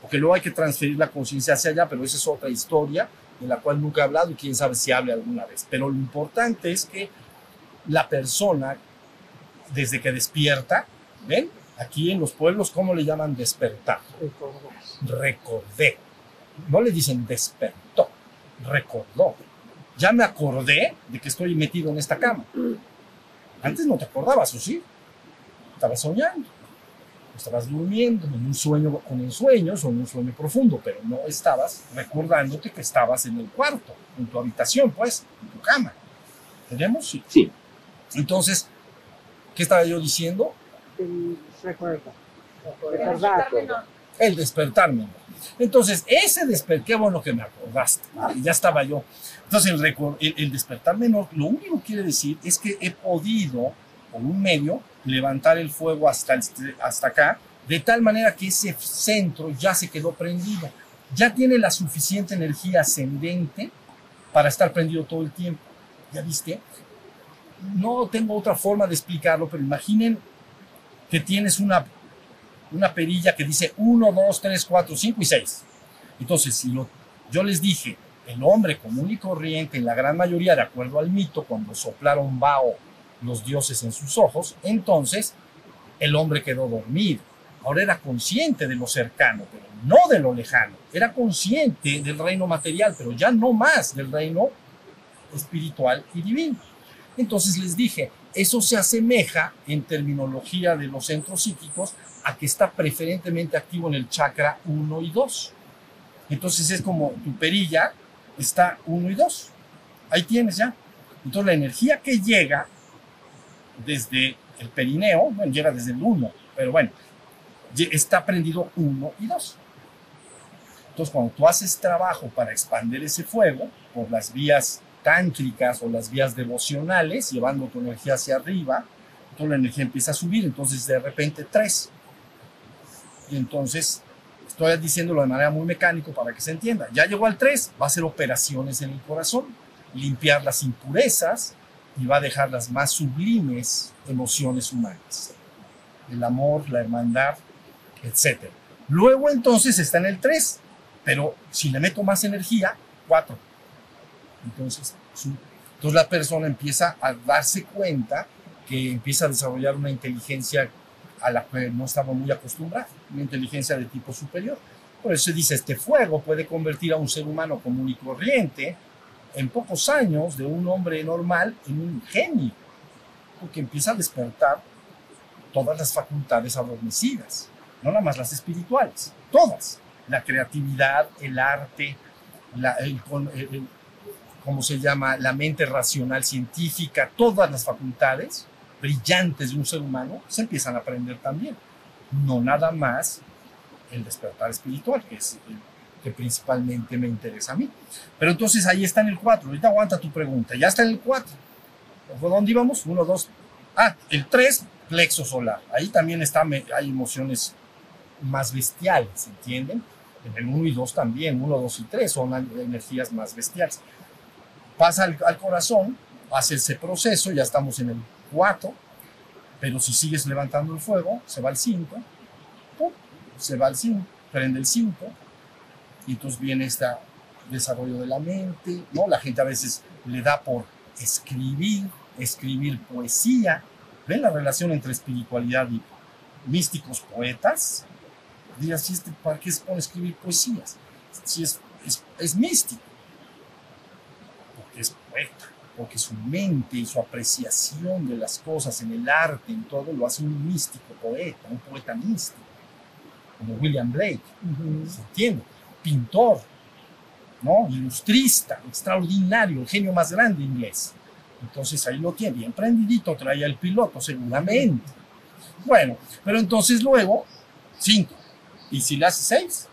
porque luego hay que transferir la conciencia hacia allá, pero esa es otra historia de la cual nunca he hablado y quién sabe si hable alguna vez. Pero lo importante es que la persona, desde que despierta, ¿ven? Aquí en los pueblos, ¿cómo le llaman despertar? Recordé. No le dicen despertó, recordó. Ya me acordé de que estoy metido en esta cama. Antes no te acordabas, ¿o sí? Estabas soñando, estabas durmiendo en un sueño con ensueños o en un sueño profundo, pero no estabas recordándote que estabas en el cuarto, en tu habitación, pues, en tu cama. ¿Tenemos? Sí. Sí. Entonces, ¿qué estaba yo diciendo? Recuerda. El despertarme. Entonces, ese despertar, qué bueno que me acordaste, ya estaba yo. Entonces, el, el, el, despertar menor, lo único que quiere decir es que he podido, por un medio, levantar el fuego hasta, hasta acá, de tal manera que ese centro ya se quedó prendido, ya tiene la suficiente energía ascendente para estar prendido todo el tiempo. ¿Ya viste? No tengo otra forma de explicarlo, pero imaginen que tienes una una perilla que dice 1, 2, 3, 4, 5 y 6. Entonces, si lo, yo les dije, el hombre común y corriente, en la gran mayoría, de acuerdo al mito, cuando soplaron Bao los dioses en sus ojos, entonces el hombre quedó dormido. Ahora era consciente de lo cercano, pero no de lo lejano. Era consciente del reino material, pero ya no más del reino espiritual y divino. Entonces les dije, eso se asemeja en terminología de los centros psíquicos a que está preferentemente activo en el chakra 1 y 2. Entonces es como tu perilla está 1 y 2. Ahí tienes ya. Entonces la energía que llega desde el perineo, bueno, llega desde el 1, pero bueno, está prendido 1 y 2. Entonces cuando tú haces trabajo para expandir ese fuego por las vías tántricas o las vías devocionales, llevando tu energía hacia arriba, entonces la energía empieza a subir, entonces de repente 3, y entonces estoy diciéndolo de manera muy mecánico para que se entienda. Ya llegó al 3, va a hacer operaciones en el corazón, limpiar las impurezas y va a dejar las más sublimes emociones humanas. El amor, la hermandad, etc. Luego entonces está en el 3, pero si le meto más energía, 4. Entonces, entonces la persona empieza a darse cuenta que empieza a desarrollar una inteligencia a la que no estaba muy acostumbrado, una inteligencia de tipo superior. Por eso dice, este fuego puede convertir a un ser humano común y corriente en pocos años de un hombre normal en un genio, porque empieza a despertar todas las facultades adormecidas, no nada más las espirituales, todas, la creatividad, el arte, el, ¿cómo se llama? La mente racional científica, todas las facultades brillantes de un ser humano se empiezan a aprender también. No nada más el despertar espiritual, que es el que principalmente me interesa a mí. Pero entonces ahí está en el 4. Ahorita aguanta tu pregunta. Ya está en el 4. ¿Por dónde íbamos? 1, 2. Ah, el 3, plexo solar. Ahí también está, hay emociones más bestiales, ¿entienden? En el 1 y 2 también, 1, 2 y 3 son energías más bestiales. Pasa al, corazón, hace ese proceso, ya estamos en el 4, pero si sigues levantando el fuego, se va al 5, se va al 5, prende el 5, y entonces viene este desarrollo de la mente, ¿no? La gente a veces le da por escribir, escribir poesía, ¿ven la relación entre espiritualidad y místicos poetas? Si este, ¿para qué pone a escribir poesías? Si es, es, es místico, poeta porque su mente y su apreciación de las cosas en el arte, en todo, lo hace un místico poeta, un poeta místico, como William Blake, ¿se entiende? Pintor, ¿no? Ilustrista, extraordinario, el genio más grande inglés. Entonces ahí lo tiene, bien prendidito, traía el piloto seguramente. Bueno, pero entonces luego, cinco. Y si le hace seis,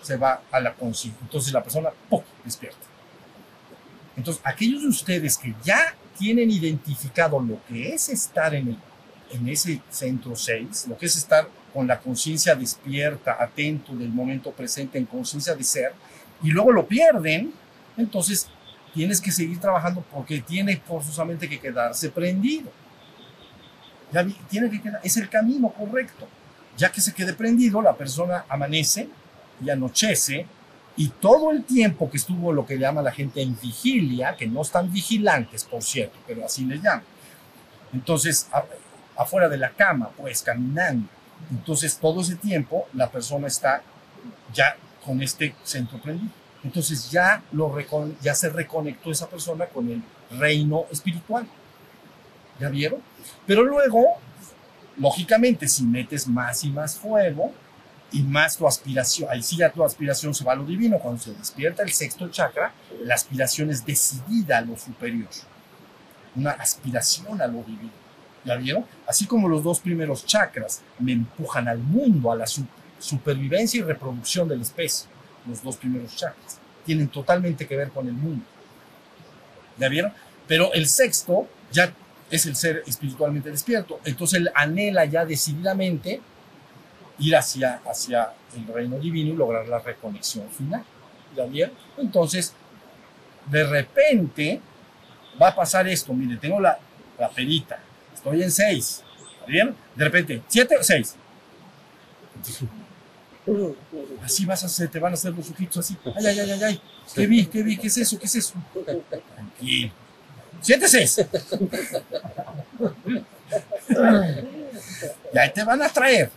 se va a la conciencia. Entonces la persona, ¡puc! despierta. Entonces, aquellos de ustedes que ya tienen identificado lo que es estar en, el, en ese centro 6, lo que es estar con la conciencia despierta, atento del momento presente, en conciencia de ser, y luego lo pierden, entonces tienes que seguir trabajando porque tiene forzosamente que quedarse prendido. Ya tiene que quedar, es el camino correcto. Ya que se quede prendido, la persona amanece y anochece y todo el tiempo que estuvo lo que llama la gente en vigilia, que no están vigilantes, por cierto, pero así le llaman. Entonces, afuera de la cama, pues caminando. Entonces, todo ese tiempo la persona está ya con este centro prendido. Entonces ya, lo ya se reconectó esa persona con el reino espiritual. ¿Ya vieron? Pero luego, lógicamente, si metes más y más fuego y más tu aspiración, ahí sí ya tu aspiración se va a lo divino. Cuando se despierta el sexto chakra, la aspiración es decidida a lo superior. Una aspiración a lo divino. ¿Ya vieron? Así como los dos primeros chakras me empujan al mundo, a la su- supervivencia y reproducción de la especie. Los dos primeros chakras tienen totalmente que ver con el mundo. ¿Ya vieron? Pero el sexto ya es el ser espiritualmente despierto. Entonces él anhela ya decididamente ir hacia, hacia el reino divino y lograr la reconexión final. ¿Ya vieron? Entonces, de repente va a pasar esto. Mire, tengo la, la perita. Estoy en seis. ¿Está bien? De repente, siete o seis. Así vas a hacer, te van a hacer los ojitos así. Ay, ay, ay, ay, ay. ¿Qué vi? ¿Qué vi? ¿Qué es eso? ¿Qué es eso? Tranquilo. Siéntese. Y ahí te van a traer.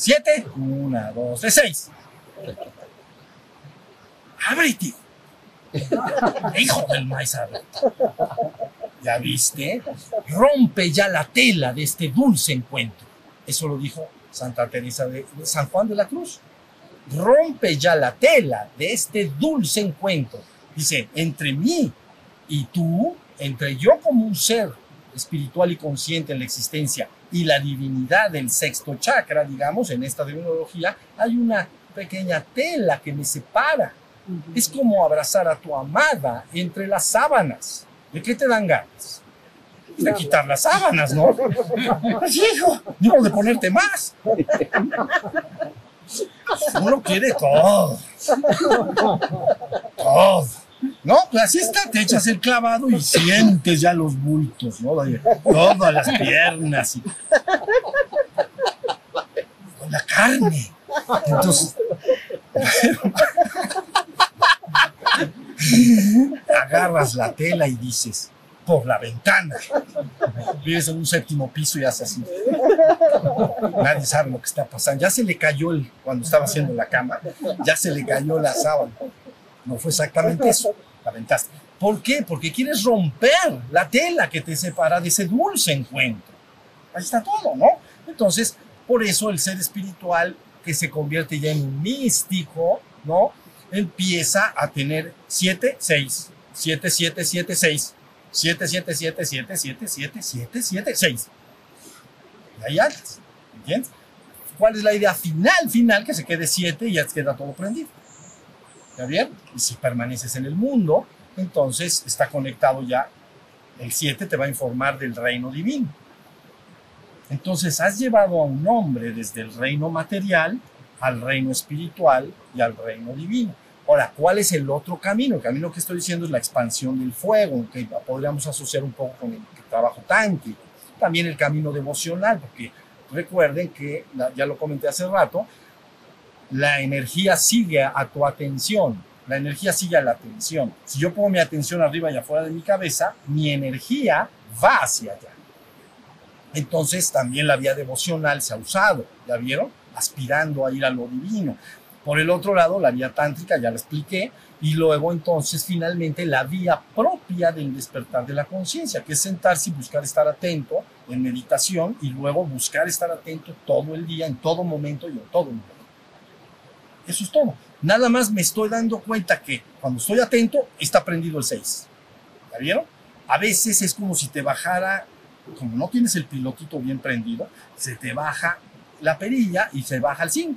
Siete. Una, dos, tres, seis. Ábrete. Hijo del maíz, ábrete. ¿Ya viste? Rompe ya la tela de este dulce encuentro. Eso lo dijo Santa Teresa de, de San Juan de la Cruz. Rompe ya la tela de este dulce encuentro. Dice, entre mí y tú, entre yo como un ser espiritual y consciente en la existencia y la divinidad del sexto chakra, digamos, en esta demonología, hay una pequeña tela que me separa. Es como abrazar a tu amada entre las sábanas. ¿De qué te dan ganas? De quitar las sábanas, ¿no? Hijo, digo, de ponerte más. Uno quiere todo. Todo. No, pues así está, te echas el clavado y sientes ya los bultos, ¿no? Todas las piernas y con la carne. Entonces, agarras la tela y dices, por la ventana. Vives en un séptimo piso y haces así. Nadie sabe lo que está pasando. Ya se le cayó el, cuando estaba haciendo la cama, ya se le cayó la sábana. No fue exactamente eso. La aventaste. ¿Por qué? Porque quieres romper la tela que te separa de ese dulce encuentro. Ahí está todo, ¿no? Entonces, por eso el ser espiritual que se convierte ya en un místico, ¿no? Empieza a tener 7, 6, 7, 7, 7, 6, 7, 7, 7, 7, 7, 7, 7, 7, 6. Y ahí ¿entiendes? ¿Cuál es la idea final, final? Que se quede 7 y ya queda todo prendido. ¿Está bien? Y si permaneces en el mundo, entonces está conectado ya. El 7 te va a informar del reino divino. Entonces has llevado a un hombre desde el reino material al reino espiritual y al reino divino. Ahora, ¿cuál es el otro camino? El camino que estoy diciendo es la expansión del fuego, que podríamos asociar un poco con el trabajo tántrico. También el camino devocional, porque recuerden que, ya lo comenté hace rato, la energía sigue a tu atención, la energía sigue a la atención. Si yo pongo mi atención arriba y afuera de mi cabeza, mi energía va hacia allá. Entonces también la vía devocional se ha usado, ¿ya vieron? Aspirando a ir a lo divino. Por el otro lado, la vía tántrica, ya la expliqué, y luego entonces finalmente la vía propia del despertar de la conciencia, que es sentarse y buscar estar atento en meditación y luego buscar estar atento todo el día, en todo momento y en todo momento. Eso es todo. Nada más me estoy dando cuenta que cuando estoy atento está prendido el 6. ¿Ya vieron? A veces es como si te bajara, como no tienes el pilotito bien prendido, se te baja la perilla y se baja el 5.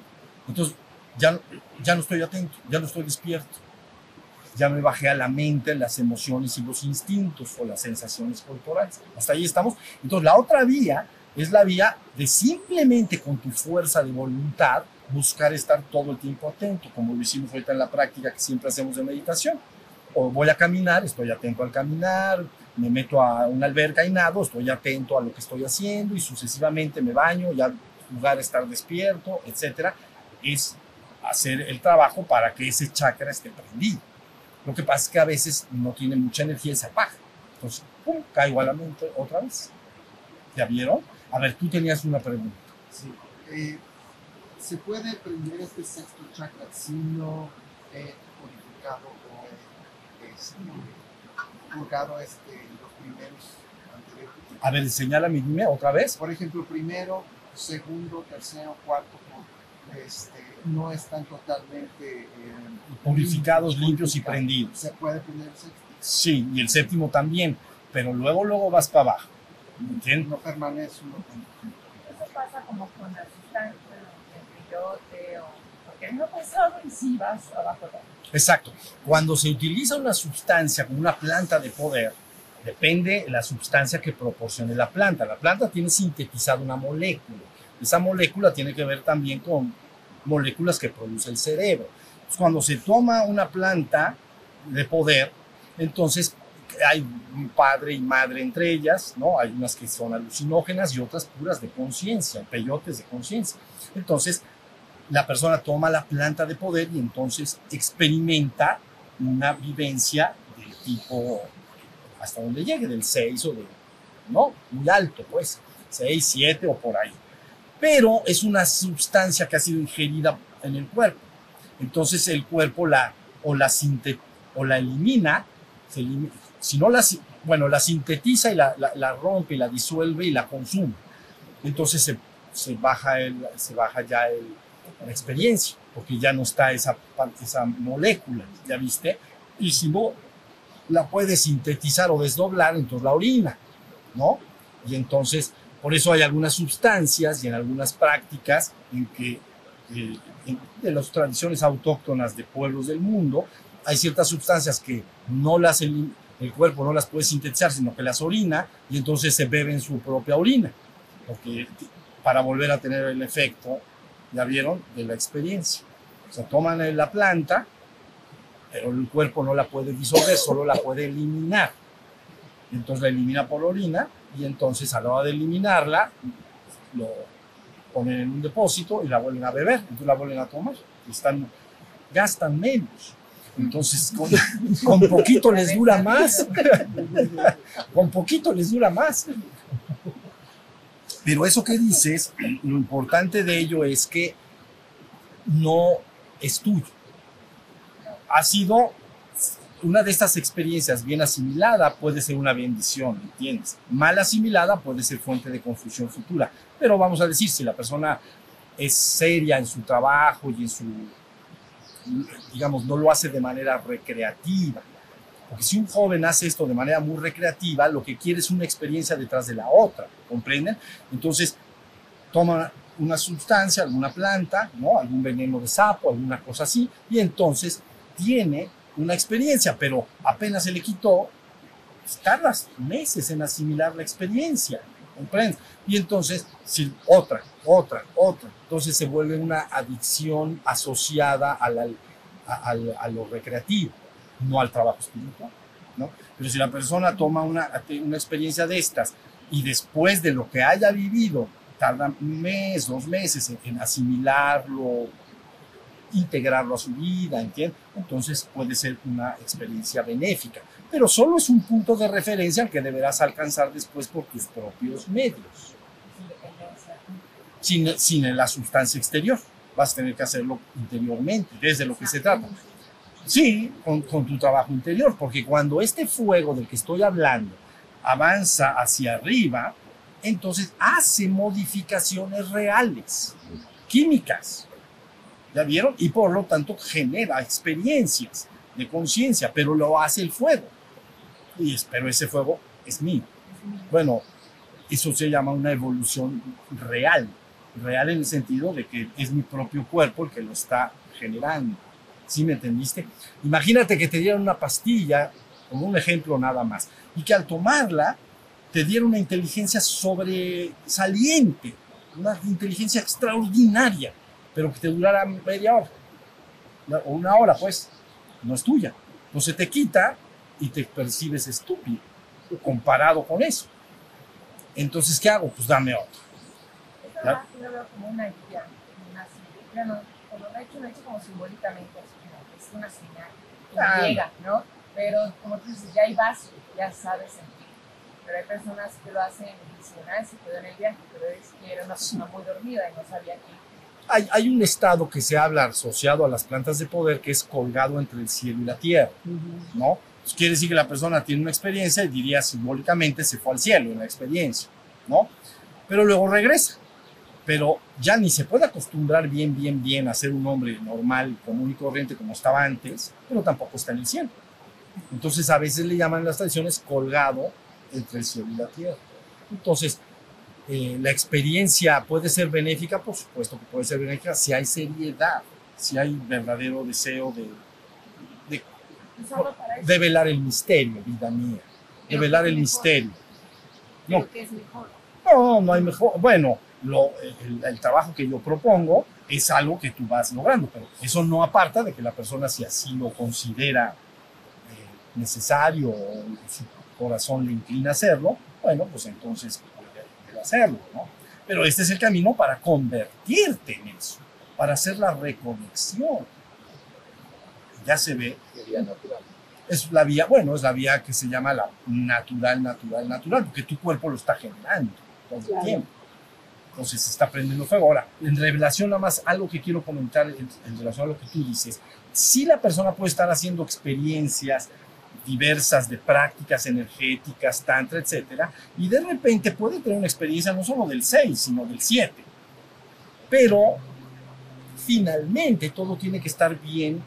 Entonces ya, ya no estoy atento, ya no estoy despierto. Ya me bajé a la mente las emociones y los instintos o las sensaciones corporales. Hasta ahí estamos. Entonces la otra vía es la vía de simplemente con tu fuerza de voluntad buscar estar todo el tiempo atento, como lo hicimos ahorita en la práctica que siempre hacemos de meditación. O voy a caminar, estoy atento al caminar, me meto a una alberca y nado, estoy atento a lo que estoy haciendo y sucesivamente me baño, ya jugar a estar despierto, etcétera. Es hacer el trabajo para que ese chakra esté prendido. Lo que pasa es que a veces no tiene mucha energía y se apaga. Entonces, pum, caigo a la mente otra vez. ¿Ya vieron? A ver, tú tenías una pregunta. Sí. Eh, ¿Se puede prender este sexto chakra si no he purificado o he este, purgado este, los primeros anteriores? A ver, señálame, dime otra vez. Por ejemplo, primero, segundo, tercero, cuarto, este, no están totalmente eh, Purificados, limpios y prendidos. ¿Se puede prender el sexto? Sí, y el séptimo también, pero luego, luego vas para abajo. ¿Entiendes? No permanece uno. Eso pasa como con la sustancia, brillote, o porque no pasado y vas abajo de Exacto. Cuando se utiliza una sustancia como una planta de poder, depende la sustancia que proporcione la planta. La planta tiene sintetizada una molécula. Esa molécula tiene que ver también con moléculas que produce el cerebro. Entonces, cuando se toma una planta de poder, entonces hay padre y madre entre ellas, ¿no? Hay unas que son alucinógenas y otras puras de conciencia, peyotes de conciencia. Entonces, la persona toma la planta de poder y entonces experimenta una vivencia del tipo hasta donde llegue, del 6 o de, ¿no? Muy alto, pues, 6, 7 o por ahí. Pero es una sustancia que ha sido ingerida en el cuerpo. Entonces el cuerpo la o la, sinte, o la elimina, se elimina, si no la, bueno, la sintetiza y la, la- la rompe la disuelve y la consume. Entonces se, se baja, el, se baja ya el, la experiencia, porque ya no está esa, esa molécula, ¿ya viste? Y si no la puede sintetizar o desdoblar, entonces la orina, ¿no? Y entonces, por eso hay algunas sustancias y en algunas prácticas en que eh, en- de las tradiciones autóctonas de pueblos del mundo, hay ciertas sustancias que no las elim- el cuerpo no las puede sintetizar, sino que las orina y entonces se beben su propia orina, porque para volver a tener el efecto, ya vieron, de la experiencia. O sea, toman la planta, pero el cuerpo no la puede disolver, solo la puede eliminar. Entonces la elimina por orina y entonces a la hora de eliminarla, lo ponen en un depósito y la vuelven a beber, entonces la vuelven a tomar. Están, gastan menos. Entonces, con, con poquito les dura más. con poquito les dura más. Pero eso que dices, lo importante de ello es que no es tuyo. Ha sido una de estas experiencias bien asimilada puede ser una bendición, ¿entiendes? Mal asimilada puede ser fuente de confusión futura. Pero vamos a decir, si la persona es seria en su trabajo y en su, digamos, no lo hace de manera recreativa. Porque si un joven hace esto de manera muy recreativa, lo que quiere es una experiencia detrás de la otra, ¿comprenden? Entonces, toma una sustancia, alguna planta, ¿no? algún veneno de sapo, alguna cosa así, y entonces tiene una experiencia, pero apenas se le quitó, pues, tardas meses en asimilar la experiencia, ¿comprendes? Y entonces, si otra, otra, otra, entonces se vuelve una adicción asociada a, la- a- al- a lo recreativo, no al trabajo espiritual, ¿no? Pero si la persona toma una, una experiencia de estas y después de lo que haya vivido, tarda un mes, dos meses en, en asimilarlo, integrarlo a su vida, ¿entiendes? Entonces puede ser una experiencia benéfica, pero solo es un punto de referencia al que deberás alcanzar después por tus propios medios, sin sin la sustancia exterior. Vas a tener que hacerlo interiormente, desde lo que se trata. Sí, con, tu trabajo interior, porque cuando este fuego del que estoy hablando avanza hacia arriba, entonces hace modificaciones reales, químicas. ¿Ya vieron? Y por lo tanto genera experiencias de conciencia, pero lo hace el fuego. Y es, pero ese fuego es mío. Bueno, eso se llama una evolución real. Real en el sentido de que es mi propio cuerpo el que lo está generando. ¿Sí me entendiste? Imagínate que te dieran una pastilla, como un ejemplo nada más, y que al tomarla te diera una inteligencia sobresaliente, una inteligencia extraordinaria, pero que te durara media hora o una hora, pues, no es tuya. Entonces te quita y te percibes estúpido comparado con eso. Entonces, ¿qué hago? Pues dame otro. Más yo lo veo como una guía, una no, como hecho, lo he hecho como simbólicamente, así como que es una señal que Ah. llega, ¿no? Pero como tú dices, ya hay base, ya sabes sentir. Pero hay personas que lo hacen adicional, se quedó en el viaje, pero es que era una persona muy dormida y no sabía que. Hay, hay un estado que se habla asociado a las plantas de poder que es colgado entre el cielo y la tierra, ¿no? Pues quiere decir que la persona tiene una experiencia y diría simbólicamente se fue al cielo en la experiencia, ¿no? Pero luego regresa. Pero ya ni se puede acostumbrar bien, bien, bien a ser un hombre normal, común y corriente como estaba antes, pero tampoco está en el cielo. Entonces a veces le llaman las tradiciones colgado entre el cielo y la tierra. Entonces, eh, la experiencia puede ser benéfica, por supuesto que puede ser benéfica si hay seriedad, si hay verdadero deseo de, de eso. develar el misterio, vida mía, develar el misterio. No, no, no hay mejor. Bueno, lo, el, el trabajo que yo propongo es algo que tú vas logrando, pero eso no aparta de que la persona, si así lo considera eh, necesario o su corazón le inclina a hacerlo, bueno, pues entonces puede, puede hacerlo, ¿no? Pero este es el camino para convertirte en eso, para hacer la reconexión. Ya se ve Sería natural. es la vía, bueno, es la vía que se llama la natural, natural, natural, porque tu cuerpo lo está generando todo el Claro. tiempo. Entonces se está prendiendo fuego. Ahora, en revelación nada más, algo que quiero comentar en, en relación a lo que tú dices, si la persona puede estar haciendo experiencias diversas de prácticas energéticas, tantra, etcétera, y de repente puede tener una experiencia no solo del 6, sino del 7. Pero finalmente todo tiene que estar bien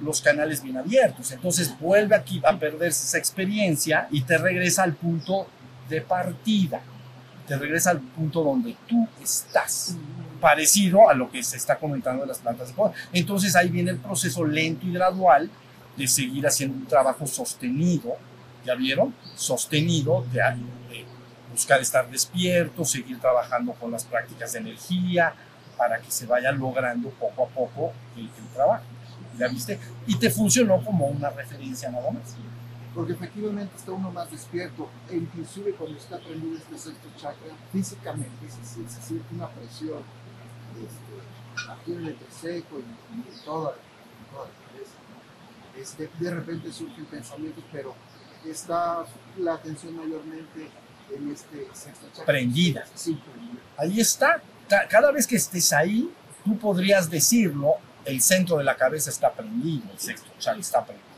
los canales bien abiertos. Entonces vuelve aquí a perderse esa experiencia y te regresa al punto de partida. Te regresa al punto donde tú estás. Parecido a lo que se está comentando de las plantas de poder. Entonces ahí viene el proceso lento y gradual de seguir haciendo un trabajo sostenido. ¿Ya vieron? Sostenido de, de buscar estar despierto, seguir trabajando con las prácticas de energía para que se vaya logrando poco a poco el, el trabajo. ¿Ya viste? Y te funcionó como una referencia nada más. Porque efectivamente está uno más despierto e inclusive cuando está prendido este sexto chakra, físicamente se, siente una presión este, aquí en el entrecejo y, y en toda, la cabeza. ¿no? Este, de repente surgen pensamientos, pero está la atención mayormente en este sexto chakra. Prendida. Sí, prendida. Ahí está. Ca- Cada vez que estés ahí, tú podrías decirlo, el centro de la cabeza está prendido, el sexto chakra está prendido.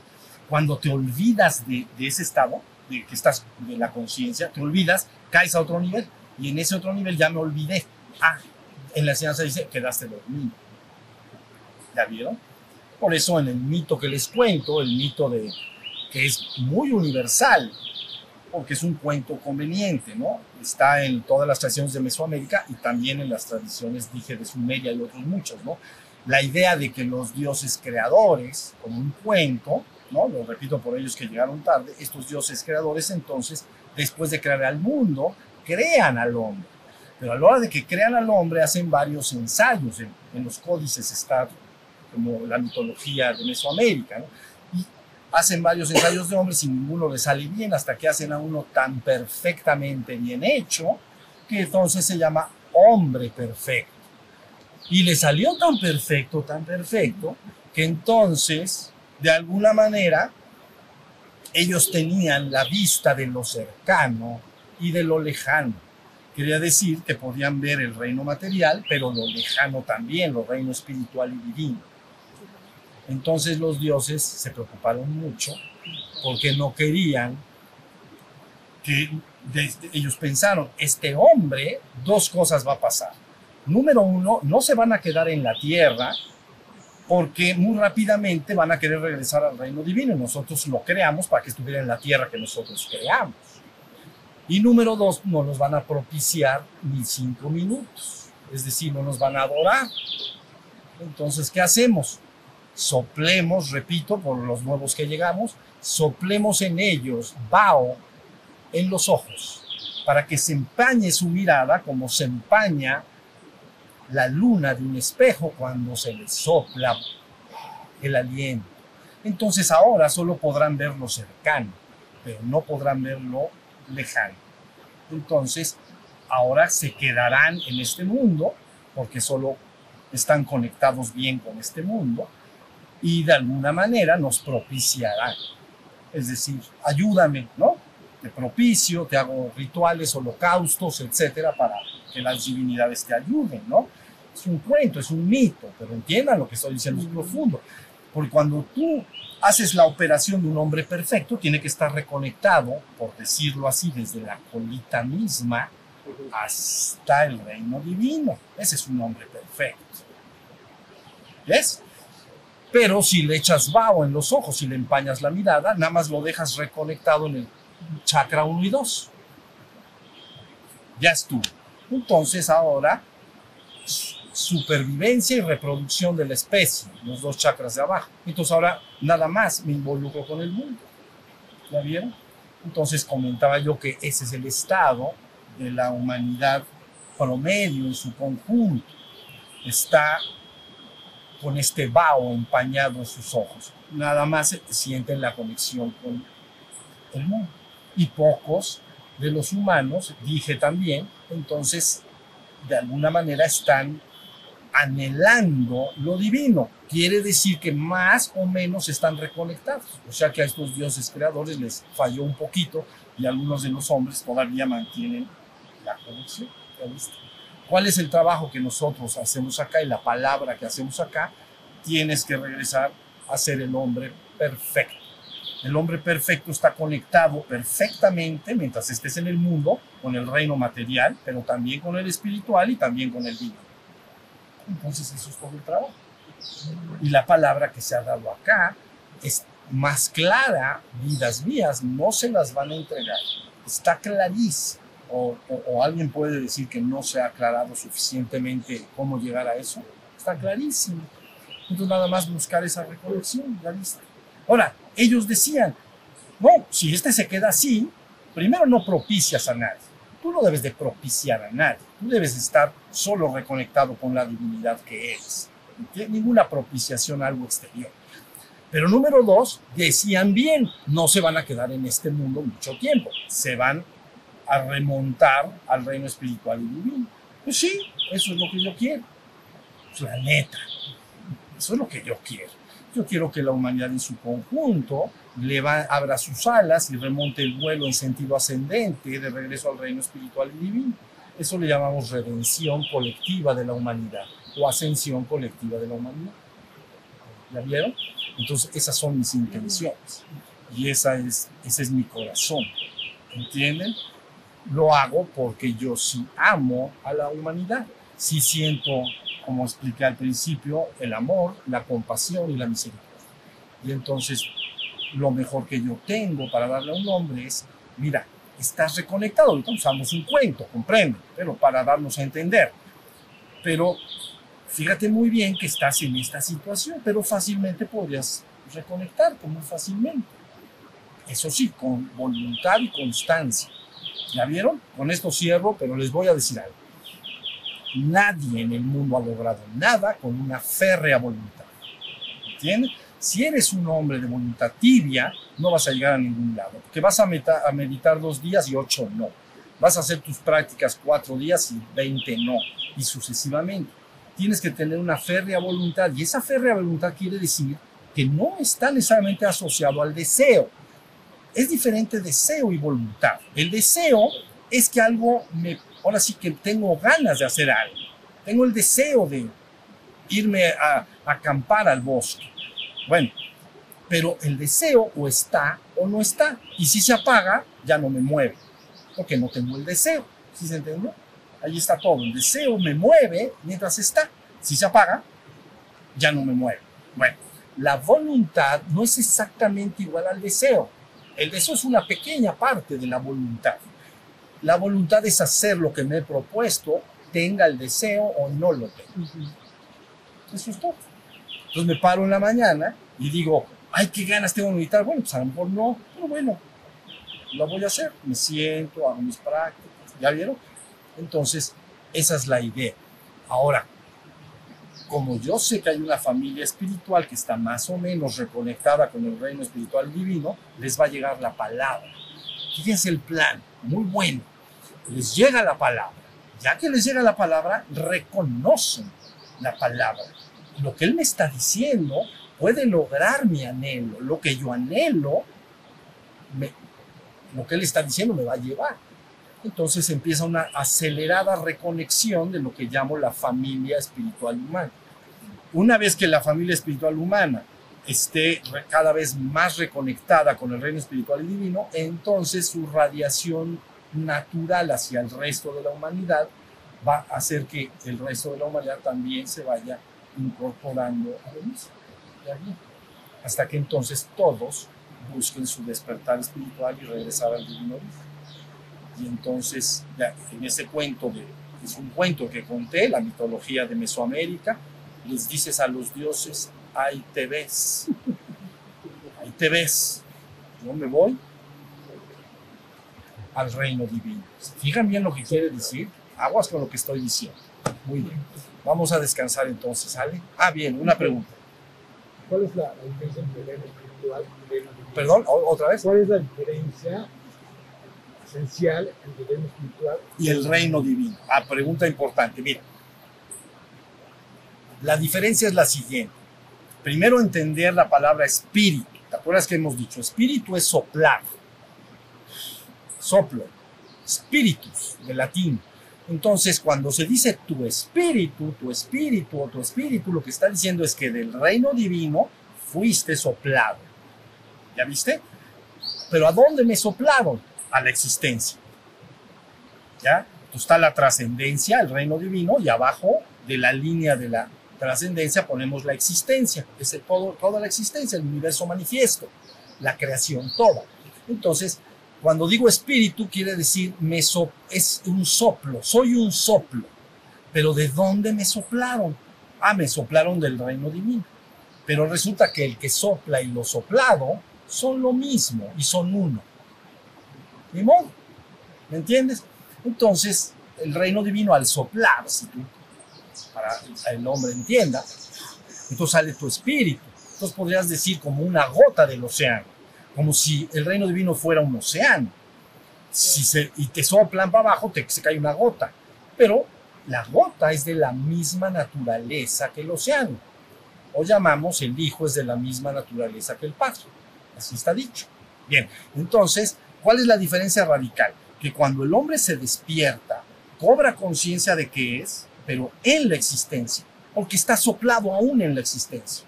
Cuando te olvidas de, de ese estado, de que estás de la conciencia, te olvidas, caes a otro nivel y en ese otro nivel ya me olvidé. Ah, en la enseñanza dice, quedaste dormido. ¿Ya vieron? Por eso en el mito que les cuento, el mito de que es muy universal, porque es un cuento conveniente, ¿no? Está en todas las tradiciones de Mesoamérica y también en las tradiciones, dije, de Sumeria y otros muchos, ¿no? La idea de que los dioses creadores, como un cuento, ¿no? Lo repito por ellos que llegaron tarde, estos dioses creadores entonces, después de crear al mundo, crean al hombre. Pero a la hora de que crean al hombre hacen varios ensayos, en, los códices está como la mitología de Mesoamérica, ¿no? Y hacen varios ensayos de hombres y ninguno les sale bien hasta que hacen a uno tan perfectamente bien hecho que entonces se llama hombre perfecto. Y le salió tan perfecto, tan perfecto, que entonces, de alguna manera, ellos tenían la vista de lo cercano y de lo lejano. Quería decir que podían ver el reino material, pero lo lejano también, lo reino espiritual y divino. Entonces los dioses se preocuparon mucho porque no querían que ellos pensaron, este hombre, dos cosas va a pasar. Número uno, no se van a quedar en la tierra porque muy rápidamente van a querer regresar al reino divino nosotros lo creamos para que estuviera en la tierra que nosotros creamos. Y número dos, no nos van a propiciar ni cinco minutos, es decir, no nos van a adorar. Entonces, ¿qué hacemos? Soplemos, repito, por los nuevos que llegamos, soplemos en ellos bao en los ojos, para que se empañe su mirada como se empaña la luna de un espejo cuando se le sopla el aliento. Entonces ahora solo podrán ver lo cercano, pero no podrán ver lo lejano. Entonces ahora se quedarán en este mundo porque solo están conectados bien con este mundo y de alguna manera nos propiciarán. Es decir, ayúdame, ¿no? Te propicio, te hago rituales, holocaustos, etcétera, para que las divinidades te ayuden, ¿no? Es un cuento, es un mito, pero entiendan lo que estoy diciendo, es profundo. Porque cuando tú haces la operación de un hombre perfecto, tiene que estar reconectado, por decirlo así, desde la colita misma hasta el reino divino. Ese es un hombre perfecto. ¿Ves? Pero si le echas vaho en los ojos y le empañas la mirada, nada más lo dejas reconectado en el chakra 1 y 2. Ya estuvo. Entonces ahora, supervivencia y reproducción de la especie, los dos chakras de abajo. Entonces ahora nada más me involucro con el mundo. ¿Ya vieron? Entonces comentaba yo que ese es el estado de la humanidad promedio en su conjunto. Está con este vaho empañado en sus ojos. Nada más sienten la conexión con el mundo. Y pocos de los humanos, dije también, entonces de alguna manera están anhelando lo divino. Quiere decir que más o menos están reconectados. O sea que a estos dioses creadores les falló un poquito y algunos de los hombres todavía mantienen la conexión. ¿Cuál es el trabajo que nosotros hacemos acá y la palabra que hacemos acá? Tienes que regresar a ser el hombre perfecto. El hombre perfecto está conectado perfectamente mientras estés en el mundo con el reino material, pero también con el espiritual y también con el divino. Entonces eso es todo el trabajo. Y la palabra que se ha dado acá es más clara, vidas mías, no se las van a entregar. Está clarísimo. O, o, alguien puede decir que no se ha aclarado suficientemente cómo llegar a eso. Está clarísimo. Entonces nada más buscar esa recolección, ya viste. Ahora, ellos decían, no, si este se queda así, primero no propicias a nadie. Tú no debes de propiciar a nadie. Tú debes estar solo reconectado con la divinidad que eres. Ninguna propiciación a algo exterior. Pero número dos, decían bien, no se van a quedar en este mundo mucho tiempo. Se van a remontar al reino espiritual y divino. Pues sí, eso es lo que yo quiero. Pues la neta. Eso es lo que yo quiero. Yo quiero que la humanidad en su conjunto abra sus alas y remonte el vuelo en sentido ascendente de regreso al reino espiritual y divino. Eso le llamamos redención colectiva de la humanidad o ascensión colectiva de la humanidad. ¿Ya vieron? Entonces, esas son mis intenciones y esa es, ese es mi corazón. ¿Entienden? Lo hago porque yo sí amo a la humanidad. Sí siento, como expliqué al principio, el amor, la compasión y la misericordia. Y entonces, lo mejor que yo tengo para darle a un hombre es, mira, estás reconectado, ahorita usamos un cuento, comprende, pero para darnos a entender. Pero fíjate muy bien que estás en esta situación, pero fácilmente podrías reconectar, muy fácilmente. Eso sí, con voluntad y constancia. ¿Ya vieron? Con esto cierro, pero les voy a decir algo. Nadie en el mundo ha logrado nada con una férrea voluntad. ¿Entiendes? Si eres un hombre de voluntad tibia, no vas a llegar a ningún lado, porque vas a, meditar dos días y ocho no. Vas a hacer tus prácticas cuatro días y veinte no, y sucesivamente. Tienes que tener una férrea voluntad, y esa férrea voluntad quiere decir que no está necesariamente asociado al deseo. Es diferente deseo y voluntad. El deseo es que algo me, ahora sí que tengo ganas de hacer algo. Tengo el deseo de irme a, acampar al bosque. Bueno, pero el deseo o está o no está. Y si se apaga, ya no me mueve, porque no tengo el deseo. ¿Sí se entendió? Ahí está todo. El deseo me mueve mientras está. Si se apaga, ya no me mueve. Bueno, la voluntad no es exactamente igual al deseo. El deseo es una pequeña parte de la voluntad. La voluntad es hacer lo que me he propuesto, tenga el deseo o no lo tenga. Eso es todo. Entonces me paro en la mañana y digo, ay, qué ganas tengo de meditar. Bueno, pues a lo mejor no, pero bueno, lo voy a hacer. Me siento, hago mis prácticas. ¿Ya vieron? Entonces, esa es la idea. Ahora, como yo sé que hay una familia espiritual que está más o menos reconectada con el reino espiritual divino, les va a llegar la palabra. Fíjense el plan, muy bueno. Les llega la palabra. Ya que les llega la palabra, reconocen la palabra. Lo que él me está diciendo puede lograr mi anhelo. Lo que yo anhelo, me- lo que él está diciendo me va a llevar. Entonces empieza una acelerada reconexión de lo que llamo la familia espiritual humana. Una vez que la familia espiritual humana esté cada vez más reconectada con el reino espiritual y divino, entonces su radiación natural hacia el resto de la humanidad va a hacer que el resto de la humanidad también se vaya incorporando a lo mismo. Hasta que entonces todos busquen su despertar espiritual y regresar al divino. Y entonces, en ese cuento, de, es un cuento que conté, la mitología de Mesoamérica, les dices a los dioses, ahí te ves, ahí te ves. Yo me voy al reino divino. ¿Se fijan bien lo que quiere decir? Aguas con lo que estoy diciendo. Muy bien. Vamos a descansar entonces, ¿sale? Ah, bien, una pregunta. ¿Cuál es la, la diferencia entre el reino espiritual y el reino divino? Perdón, otra vez. ¿Cuál es la diferencia esencial entre el reino espiritual y el reino divino. Ah, pregunta importante. Mira, la diferencia es la siguiente. Primero entender la palabra espíritu. ¿Te acuerdas que hemos dicho? Espíritu es soplar. Soplo. Spiritus, de latín. Entonces, cuando se dice tu espíritu, tu espíritu o tu espíritu, lo que está diciendo es que del reino divino fuiste soplado. ¿Ya viste? Pero ¿a dónde me soplaron? A la existencia. ¿Ya? Está la trascendencia, el reino divino, y abajo de la línea de la trascendencia ponemos la existencia, es todo, toda la existencia, el universo manifiesto, la creación toda. Entonces, cuando digo espíritu, quiere decir me es un soplo, soy un soplo. Pero ¿de dónde me soplaron? Ah, me soplaron del reino divino. Pero resulta que el que sopla y lo soplado son lo mismo y son uno. Ni. ¿Me entiendes? Entonces, el reino divino al soplar, si tú, para el hombre entienda, entonces sale tu espíritu. Entonces podrías decir como una gota del océano, como si el reino divino fuera un océano. Si se, y te soplan para abajo, te, se cae una gota. Pero la gota es de la misma naturaleza que el océano. O llamamos el hijo es de la misma naturaleza que el padre. Así está dicho. Bien, entonces, ¿cuál es la diferencia radical? Que cuando el hombre se despierta, cobra conciencia de qué es, pero en la existencia, porque está soplado aún en la existencia.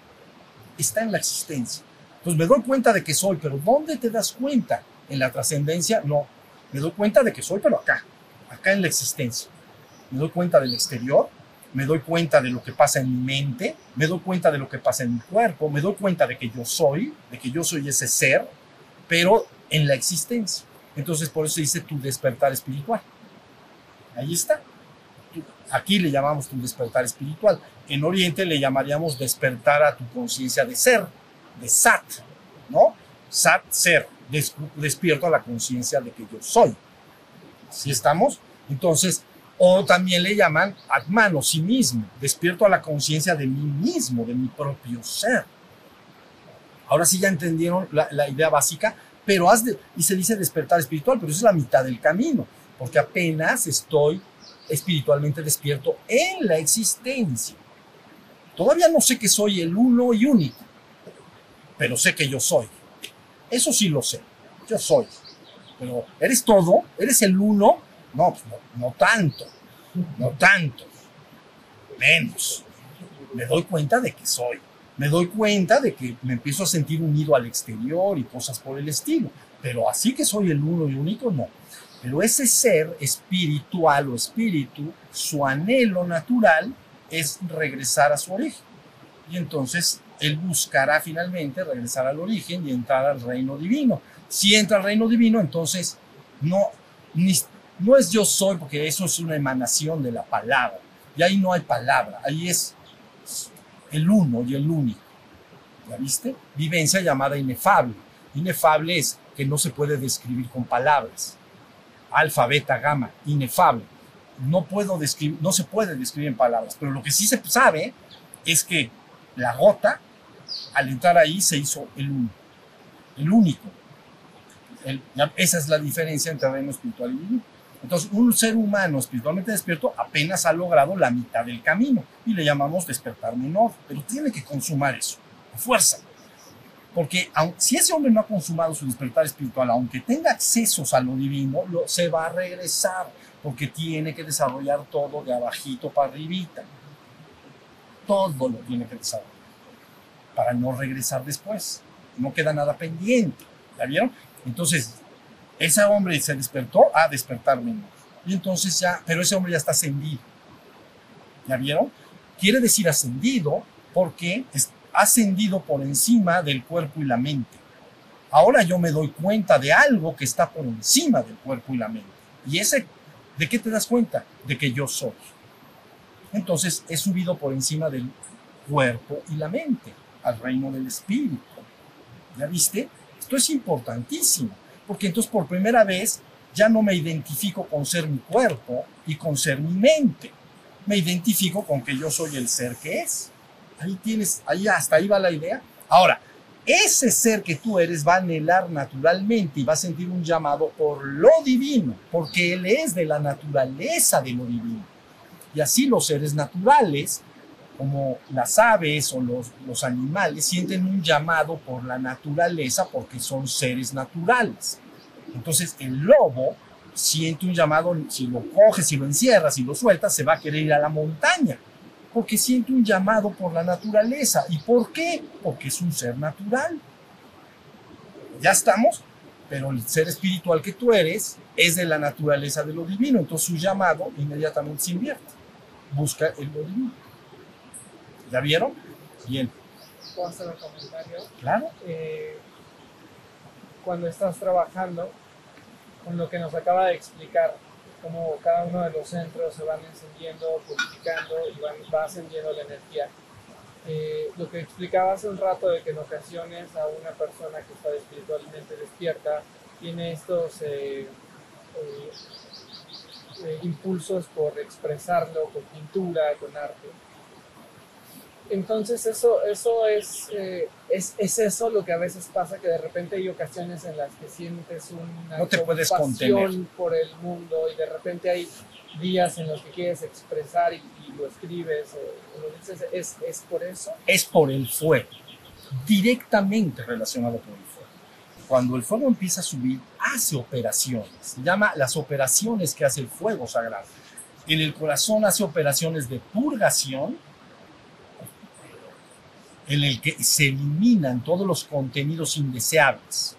Está en la existencia. Entonces me doy cuenta de que soy, pero ¿dónde te das cuenta? ¿En la trascendencia? No. Me doy cuenta de que soy, pero acá, acá en la existencia. Me doy cuenta del exterior, me doy cuenta de lo que pasa en mi mente, me doy cuenta de lo que pasa en mi cuerpo, me doy cuenta de que yo soy, de que yo soy ese ser, pero en la existencia. Entonces por eso dice tu despertar espiritual. Ahí está. Aquí le llamamos tu despertar espiritual. En Oriente le llamaríamos despertar a tu conciencia de ser, de sat, ¿no? Sat, ser. Des- despierto a la conciencia de que yo soy. ¿Sí estamos? Entonces, o también le llaman atmano, sí mismo. Despierto a la conciencia de mí mismo, de mi propio ser. Ahora sí ya entendieron la, idea básica, pero de, y se dice despertar espiritual, pero eso es la mitad del camino, porque apenas estoy espiritualmente despierto en la existencia. Todavía no sé que soy el uno y único, pero sé que yo soy. Eso sí lo sé, yo soy. Pero ¿eres todo? ¿Eres el uno? No, pues no, no tanto, no tanto, menos. Me doy cuenta de que soy. Me doy cuenta de que me empiezo a sentir unido al exterior y cosas por el estilo. Pero así que soy el uno y único, no. Pero ese ser espiritual o espíritu, su anhelo natural es regresar a su origen. Y entonces él buscará finalmente regresar al origen y entrar al reino divino. Si entra al reino divino, entonces no, ni, no es yo soy, porque eso es una emanación de la palabra. Y ahí no hay palabra, ahí es el uno y el único. ¿Ya viste? Vivencia llamada inefable. Inefable es que no se puede describir con palabras. Alfa, beta, gamma, inefable. No puedo describir, no se puede describir en palabras, pero lo que sí se sabe es que la gota, al entrar ahí, se hizo el uno, el único. Esa es la diferencia entre reino espiritual y divino. Entonces, un ser humano espiritualmente despierto apenas ha logrado la mitad del camino y le llamamos despertar menor, pero tiene que consumar eso, a fuerza. Porque si ese hombre no ha consumado su despertar espiritual, aunque tenga accesos a lo divino, lo- se va a regresar, porque tiene que desarrollar todo de abajito para arribita. Todo lo tiene que desarrollar para no regresar después. No queda nada pendiente. ¿Ya vieron? Entonces, ese hombre se despertó a despertar menos. Y entonces ya, pero ese hombre ya está ascendido. ¿Ya vieron? Quiere decir ascendido porque es ascendido por encima del cuerpo y la mente. Ahora yo me doy cuenta de algo que está por encima del cuerpo y la mente. Y ese, ¿de qué te das cuenta? De que yo soy. Entonces he subido por encima del cuerpo y la mente, al reino del espíritu. ¿Ya viste? Esto es importantísimo, porque entonces por primera vez ya no me identifico con ser mi cuerpo y con ser mi mente. Me identifico con que yo soy el ser que es. Ahí tienes, ahí hasta ahí va la idea. Ahora, ese ser que tú eres va a anhelar naturalmente y va a sentir un llamado por lo divino, porque él es de la naturaleza de lo divino. Y así los seres naturales, como las aves o los, los animales, sienten un llamado por la naturaleza porque son seres naturales. Entonces el lobo siente un llamado, si lo coges, si lo encierras, si lo sueltas, se va a querer ir a la montaña, porque siente un llamado por la naturaleza. ¿Y por qué? Porque es un ser natural. Ya estamos, pero el ser espiritual que tú eres es de la naturaleza de lo divino, entonces su llamado inmediatamente se invierte, busca el lo divino. ¿Ya vieron? Bien, ¿Puedo hacer un comentario? claro. Eh, cuando estás trabajando, con lo que nos acaba de explicar, cómo cada uno de los centros se van encendiendo, purificando y van, va ascendiendo la energía. Eh, lo que explicaba hace un rato de que en ocasiones a una persona que está espiritualmente despierta tiene estos eh, eh, eh, impulsos por expresarlo con pintura, con arte. Entonces eso, eso es, eh, es, es eso lo que a veces pasa, que de repente hay ocasiones en las que sientes una No te puedes contener. por el mundo y de repente hay días en los que quieres expresar y, y lo escribes o lo dices, ¿es, es por eso? es por el fuego, directamente relacionado con el fuego. Cuando el fuego empieza a subir, hace operaciones, se llama las operaciones que hace el fuego sagrado. En el corazón hace operaciones de purgación, en el que se eliminan todos los contenidos indeseables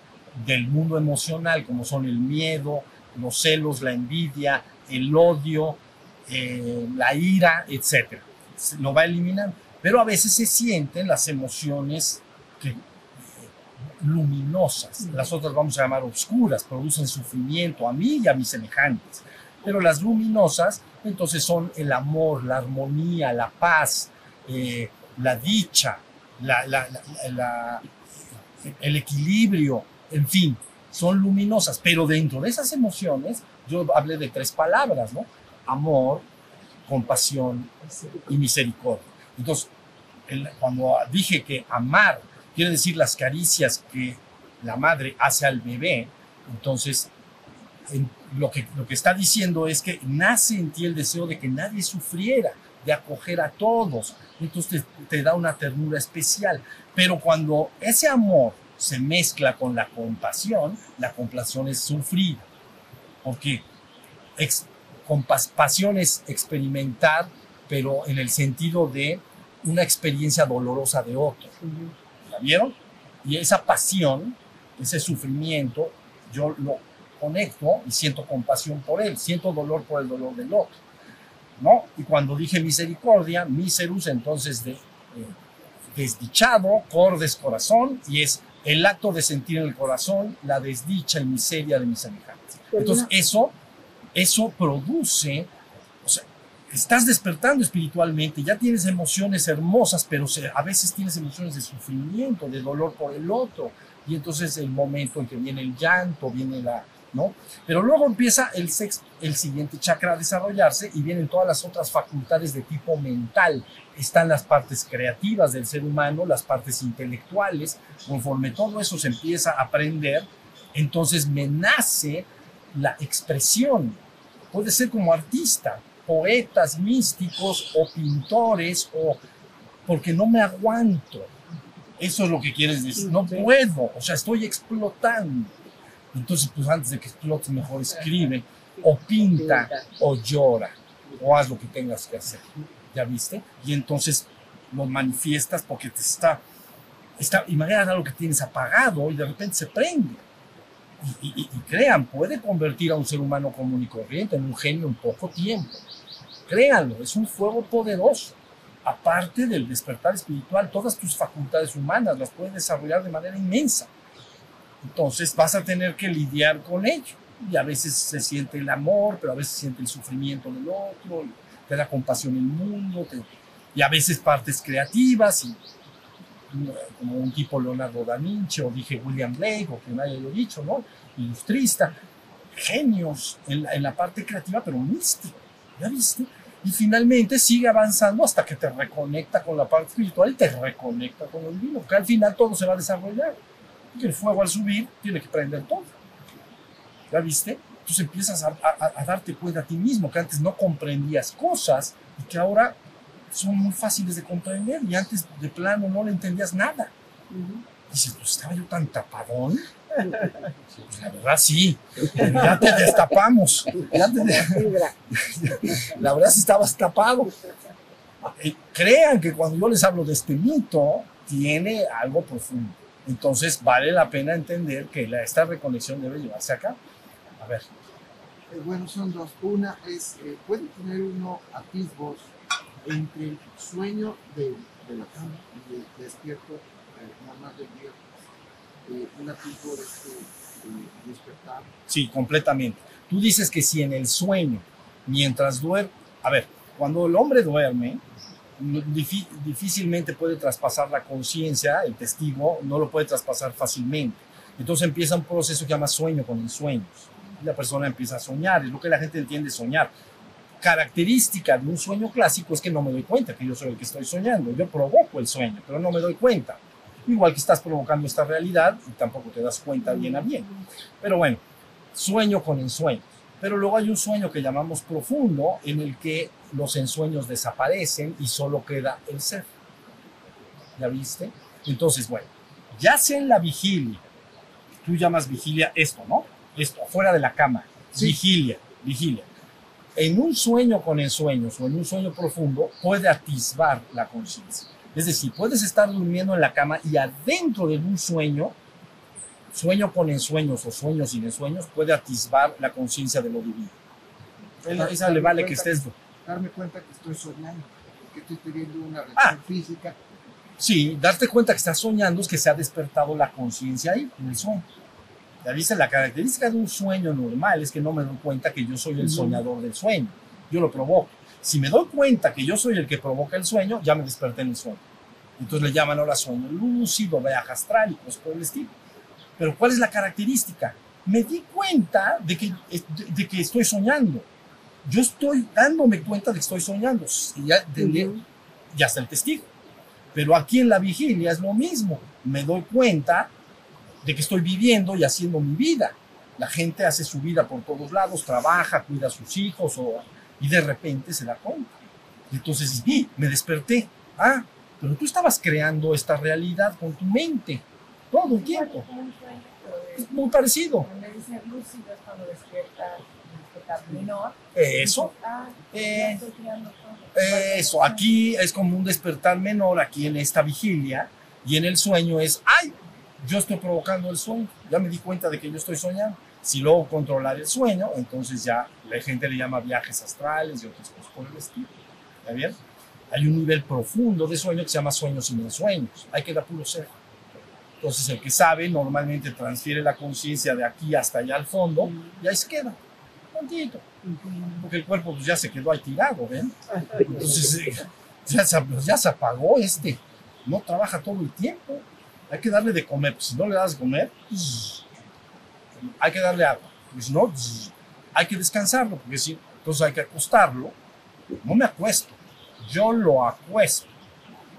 del mundo emocional, como son el miedo, los celos, la envidia, el odio, eh, la ira, etc. Lo va eliminando. Pero a veces se sienten las emociones que, eh, luminosas, las otras vamos a llamar oscuras, producen sufrimiento a mí y a mis semejantes, pero las luminosas entonces son el amor, la armonía, la paz, eh, la dicha, el equilibrio, en fin, son luminosas, pero dentro de esas emociones yo hablé de tres palabras, ¿no? Amor, compasión y misericordia. Entonces, cuando dije que amar quiere decir las caricias que la madre hace al bebé, entonces en- lo, que, lo que está diciendo es que nace en ti el deseo de que nadie sufriera, de acoger a todos. Entonces te, te da una ternura especial. Pero cuando ese amor se mezcla con la compasión, la compasión es sufrida. Porque ex- compasión es experimentar, pero en el sentido de una experiencia dolorosa de otro. ¿La vieron? Y esa pasión, ese sufrimiento, yo lo conecto y siento compasión por él, siento dolor por el dolor del otro. ¿No? Y cuando dije misericordia, miserus, entonces de, eh, desdichado, cordes corazón, y es el acto de sentir en el corazón la desdicha y miseria de mis semejantes. Entonces, eso, eso produce, o sea, estás despertando espiritualmente, ya tienes emociones hermosas, pero a veces tienes emociones de sufrimiento, de dolor por el otro, y entonces el momento en que viene el llanto, viene la, ¿no? Pero luego empieza el, sexto, el siguiente chakra a desarrollarse y vienen todas las otras facultades de tipo mental. Están las partes creativas del ser humano, las partes intelectuales. Conforme todo eso se empieza a aprender, entonces me nace la expresión. Puede ser como artista, poetas místicos o pintores o porque no me aguanto. Eso es lo que quieres decir. No puedo, o sea, estoy explotando. Entonces, pues antes de que explotes, mejor escribe, o pinta, o llora, o haz lo que tengas que hacer. ¿Ya viste? Y entonces lo manifiestas porque te está, está imagínate algo que tienes apagado y de repente se prende. Y, y- y crean, puede convertir a un ser humano común y corriente en un genio en poco tiempo. Créanlo, es un fuego poderoso. Aparte del despertar espiritual, todas tus facultades humanas las puedes desarrollar de manera inmensa. Entonces vas a tener que lidiar con ello. Y a veces se siente el amor, pero a veces se siente el sufrimiento del otro, te da compasión el mundo, te- y a veces partes creativas, y, como un tipo Leonardo da Vinci, o dije William Blake, o quien haya yo dicho, ¿no? Ilustrista, genios en la, en la parte creativa, pero místico, ¿ya viste? Y finalmente sigue avanzando hasta que te reconecta con la parte espiritual y te reconecta con lo divino, que al final todo se va a desarrollar. Que el fuego al subir tiene que prender todo. ¿Ya viste? Entonces empiezas a, a- a darte cuenta a ti mismo que antes no comprendías cosas y que ahora son muy fáciles de comprender y antes de plano no le entendías nada. Dices, pues estaba yo tan tapadón. Pues, la verdad sí, ya te destapamos. Ya te- la verdad sí estabas tapado. Eh, Crean que cuando yo les hablo de este mito, tiene algo profundo. Entonces vale la pena entender que la- esta reconexión debe llevarse a cabo. A ver, Eh, bueno, son dos. Una es, eh, puede tener uno atisbos entre el sueño de, de la cama y el despierto eh, normal del día. Eh, un atisbo de este de despertar. sí, completamente. Tú dices que si en el sueño, mientras duerme, a ver, cuando el hombre duerme, difícilmente puede traspasar la conciencia, el testigo no lo puede traspasar fácilmente. Entonces empieza un proceso que se llama sueño con ensueños. La persona empieza a soñar, es lo que la gente entiende soñar. Característica de un sueño clásico es que no me doy cuenta que yo soy el que estoy soñando. Yo provoco el sueño, pero no me doy cuenta. Igual que estás provocando esta realidad y tampoco te das cuenta bien a bien. Pero bueno, sueño con ensueños. Pero luego hay un sueño que llamamos profundo en el que los ensueños desaparecen y solo queda el ser. ¿Ya viste? Entonces, bueno, ya sea en la vigilia, tú llamas vigilia esto, ¿no? Esto, afuera de la cama. Vigilia, vigilia. En un sueño con ensueños o en un sueño profundo puede atisbar la conciencia. Es decir, puedes estar durmiendo en la cama y adentro de un sueño sueño con ensueños o sueño sin ensueños puede atisbar la conciencia de lo divino. Esa- Esa le vale que estés... Darme cuenta que estoy soñando, que estoy teniendo una reacción Ah. física. Sí, darte cuenta que estás soñando es que se ha despertado la conciencia ahí, en el sueño. Ya viste, la característica de un sueño normal es que no me doy cuenta que yo soy el soñador del sueño. Yo lo provoco. Si me doy cuenta que yo soy el que provoca el sueño, ya me desperté en el sueño. Entonces le llaman ahora sueño lúcido, viaje astral y cosas por el estilo. Pero ¿cuál es la característica? Me di cuenta de que, de, de que estoy soñando. Yo estoy dándome cuenta de que estoy soñando. Y ya, entendí, ya está el testigo. Pero aquí en la vigilia es lo mismo. Me doy cuenta de que estoy viviendo y haciendo mi vida. La gente hace su vida por todos lados, trabaja, cuida a sus hijos o, y de repente se da cuenta. Y entonces ¡y! me desperté. Ah, pero tú estabas creando esta realidad con tu mente todo el tiempo. Es muy parecido. Eso, Ah, Eh, eso. Aquí es como un despertar menor, aquí en esta vigilia. Y en el sueño es, ay, yo estoy provocando el sueño. Ya me di cuenta de que yo estoy soñando. Si luego controlar el sueño, entonces ya la gente le llama viajes astrales y otras cosas por el estilo. ¿Está bien? Hay un nivel profundo de sueño que se llama sueños sin sueños. Hay que dar puro ser. Entonces el que sabe normalmente transfiere la conciencia de aquí hasta allá al fondo y ahí se queda, tantito. Porque el cuerpo pues, ya se quedó ahí tirado, ¿ven? Entonces eh, ya se, ya se apagó este. No trabaja todo el tiempo. Hay que darle de comer. Pues, si no le das de comer, hay que darle agua. Pues no, hay que descansarlo, porque si, entonces hay que acostarlo. No me acuesto, yo lo acuesto.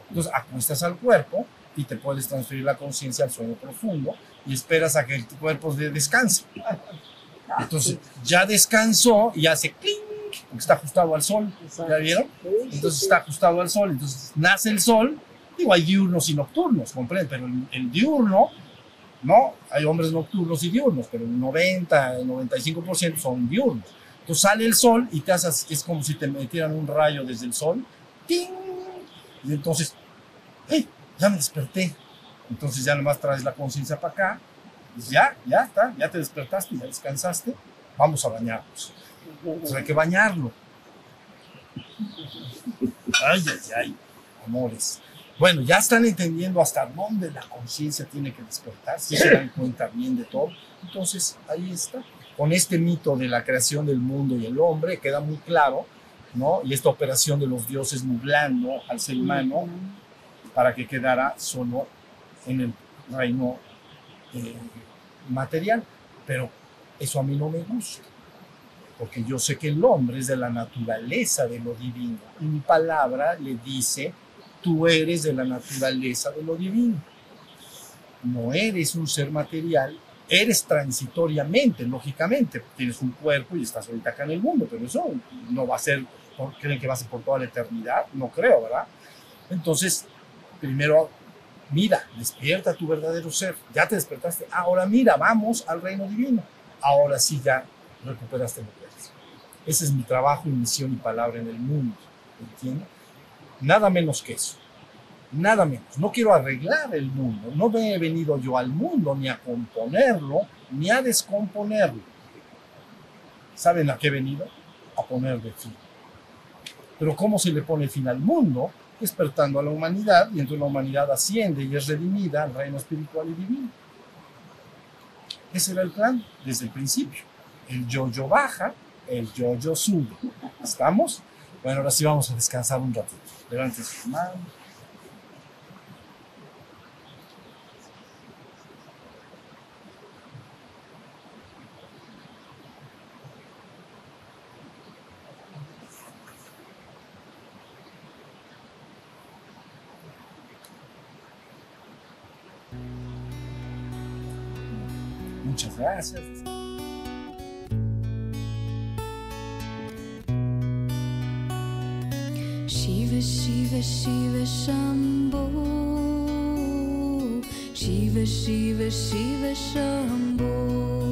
Entonces acuestas al cuerpo y te puedes transferir la conciencia al sueño profundo y esperas a que el cuerpo descanse. Entonces ya descansó y hace clink, porque está ajustado al sol. ¿Ya vieron? Entonces está ajustado al sol. Entonces nace el sol. Digo, hay diurnos y nocturnos, comprenden, pero el, el diurno no, hay hombres nocturnos y diurnos, pero el 90, el 95% son diurnos. Entonces sale el sol y te haces, es como si te metieran un rayo desde el sol. ¡ting! Y entonces, ¡hey! Ya me desperté. Entonces ya nomás traes la conciencia para acá. Pues ya, ya está, ya te despertaste, ya descansaste. Vamos a bañarnos. Entonces hay que bañarlo. Ay, ay, ay, amores. Bueno, ya están entendiendo hasta dónde la conciencia tiene que despertar, si se dan cuenta bien de todo. Entonces, ahí está. Con este mito de la creación del mundo y el hombre queda muy claro, ¿no? Y esta operación de los dioses nublando al ser humano para que quedara solo en el reino eh, material. Pero eso a mí no me gusta, porque yo sé que el hombre es de la naturaleza de lo divino. Y mi palabra le dice tú eres de la naturaleza de lo divino. No eres un ser material, eres transitoriamente, lógicamente, tienes un cuerpo y estás ahorita acá en el mundo, pero eso no va a ser, creen que va a ser por toda la eternidad, no creo, ¿verdad? Entonces, primero, mira, despierta tu verdadero ser, ya te despertaste, ahora mira, vamos al reino divino, ahora sí ya recuperaste lo que eres. Ese es mi trabajo y misión y palabra en el mundo, ¿entiendes? Nada menos que eso. Nada menos. No quiero arreglar el mundo. No he venido yo al mundo ni a componerlo, ni a descomponerlo. ¿Saben a qué he venido? A ponerle fin. Pero ¿cómo se le pone fin al mundo? Despertando a la humanidad y entonces la humanidad asciende y es redimida al reino espiritual y divino. Ese era el plan desde el principio. El yo-yo baja, el yo-yo sube. ¿Estamos? Bueno, ahora sí vamos a descansar un ratito. Levante sus manos. Shiva Shiva Shiva Shambho Shiva Shiva Shiva Shambho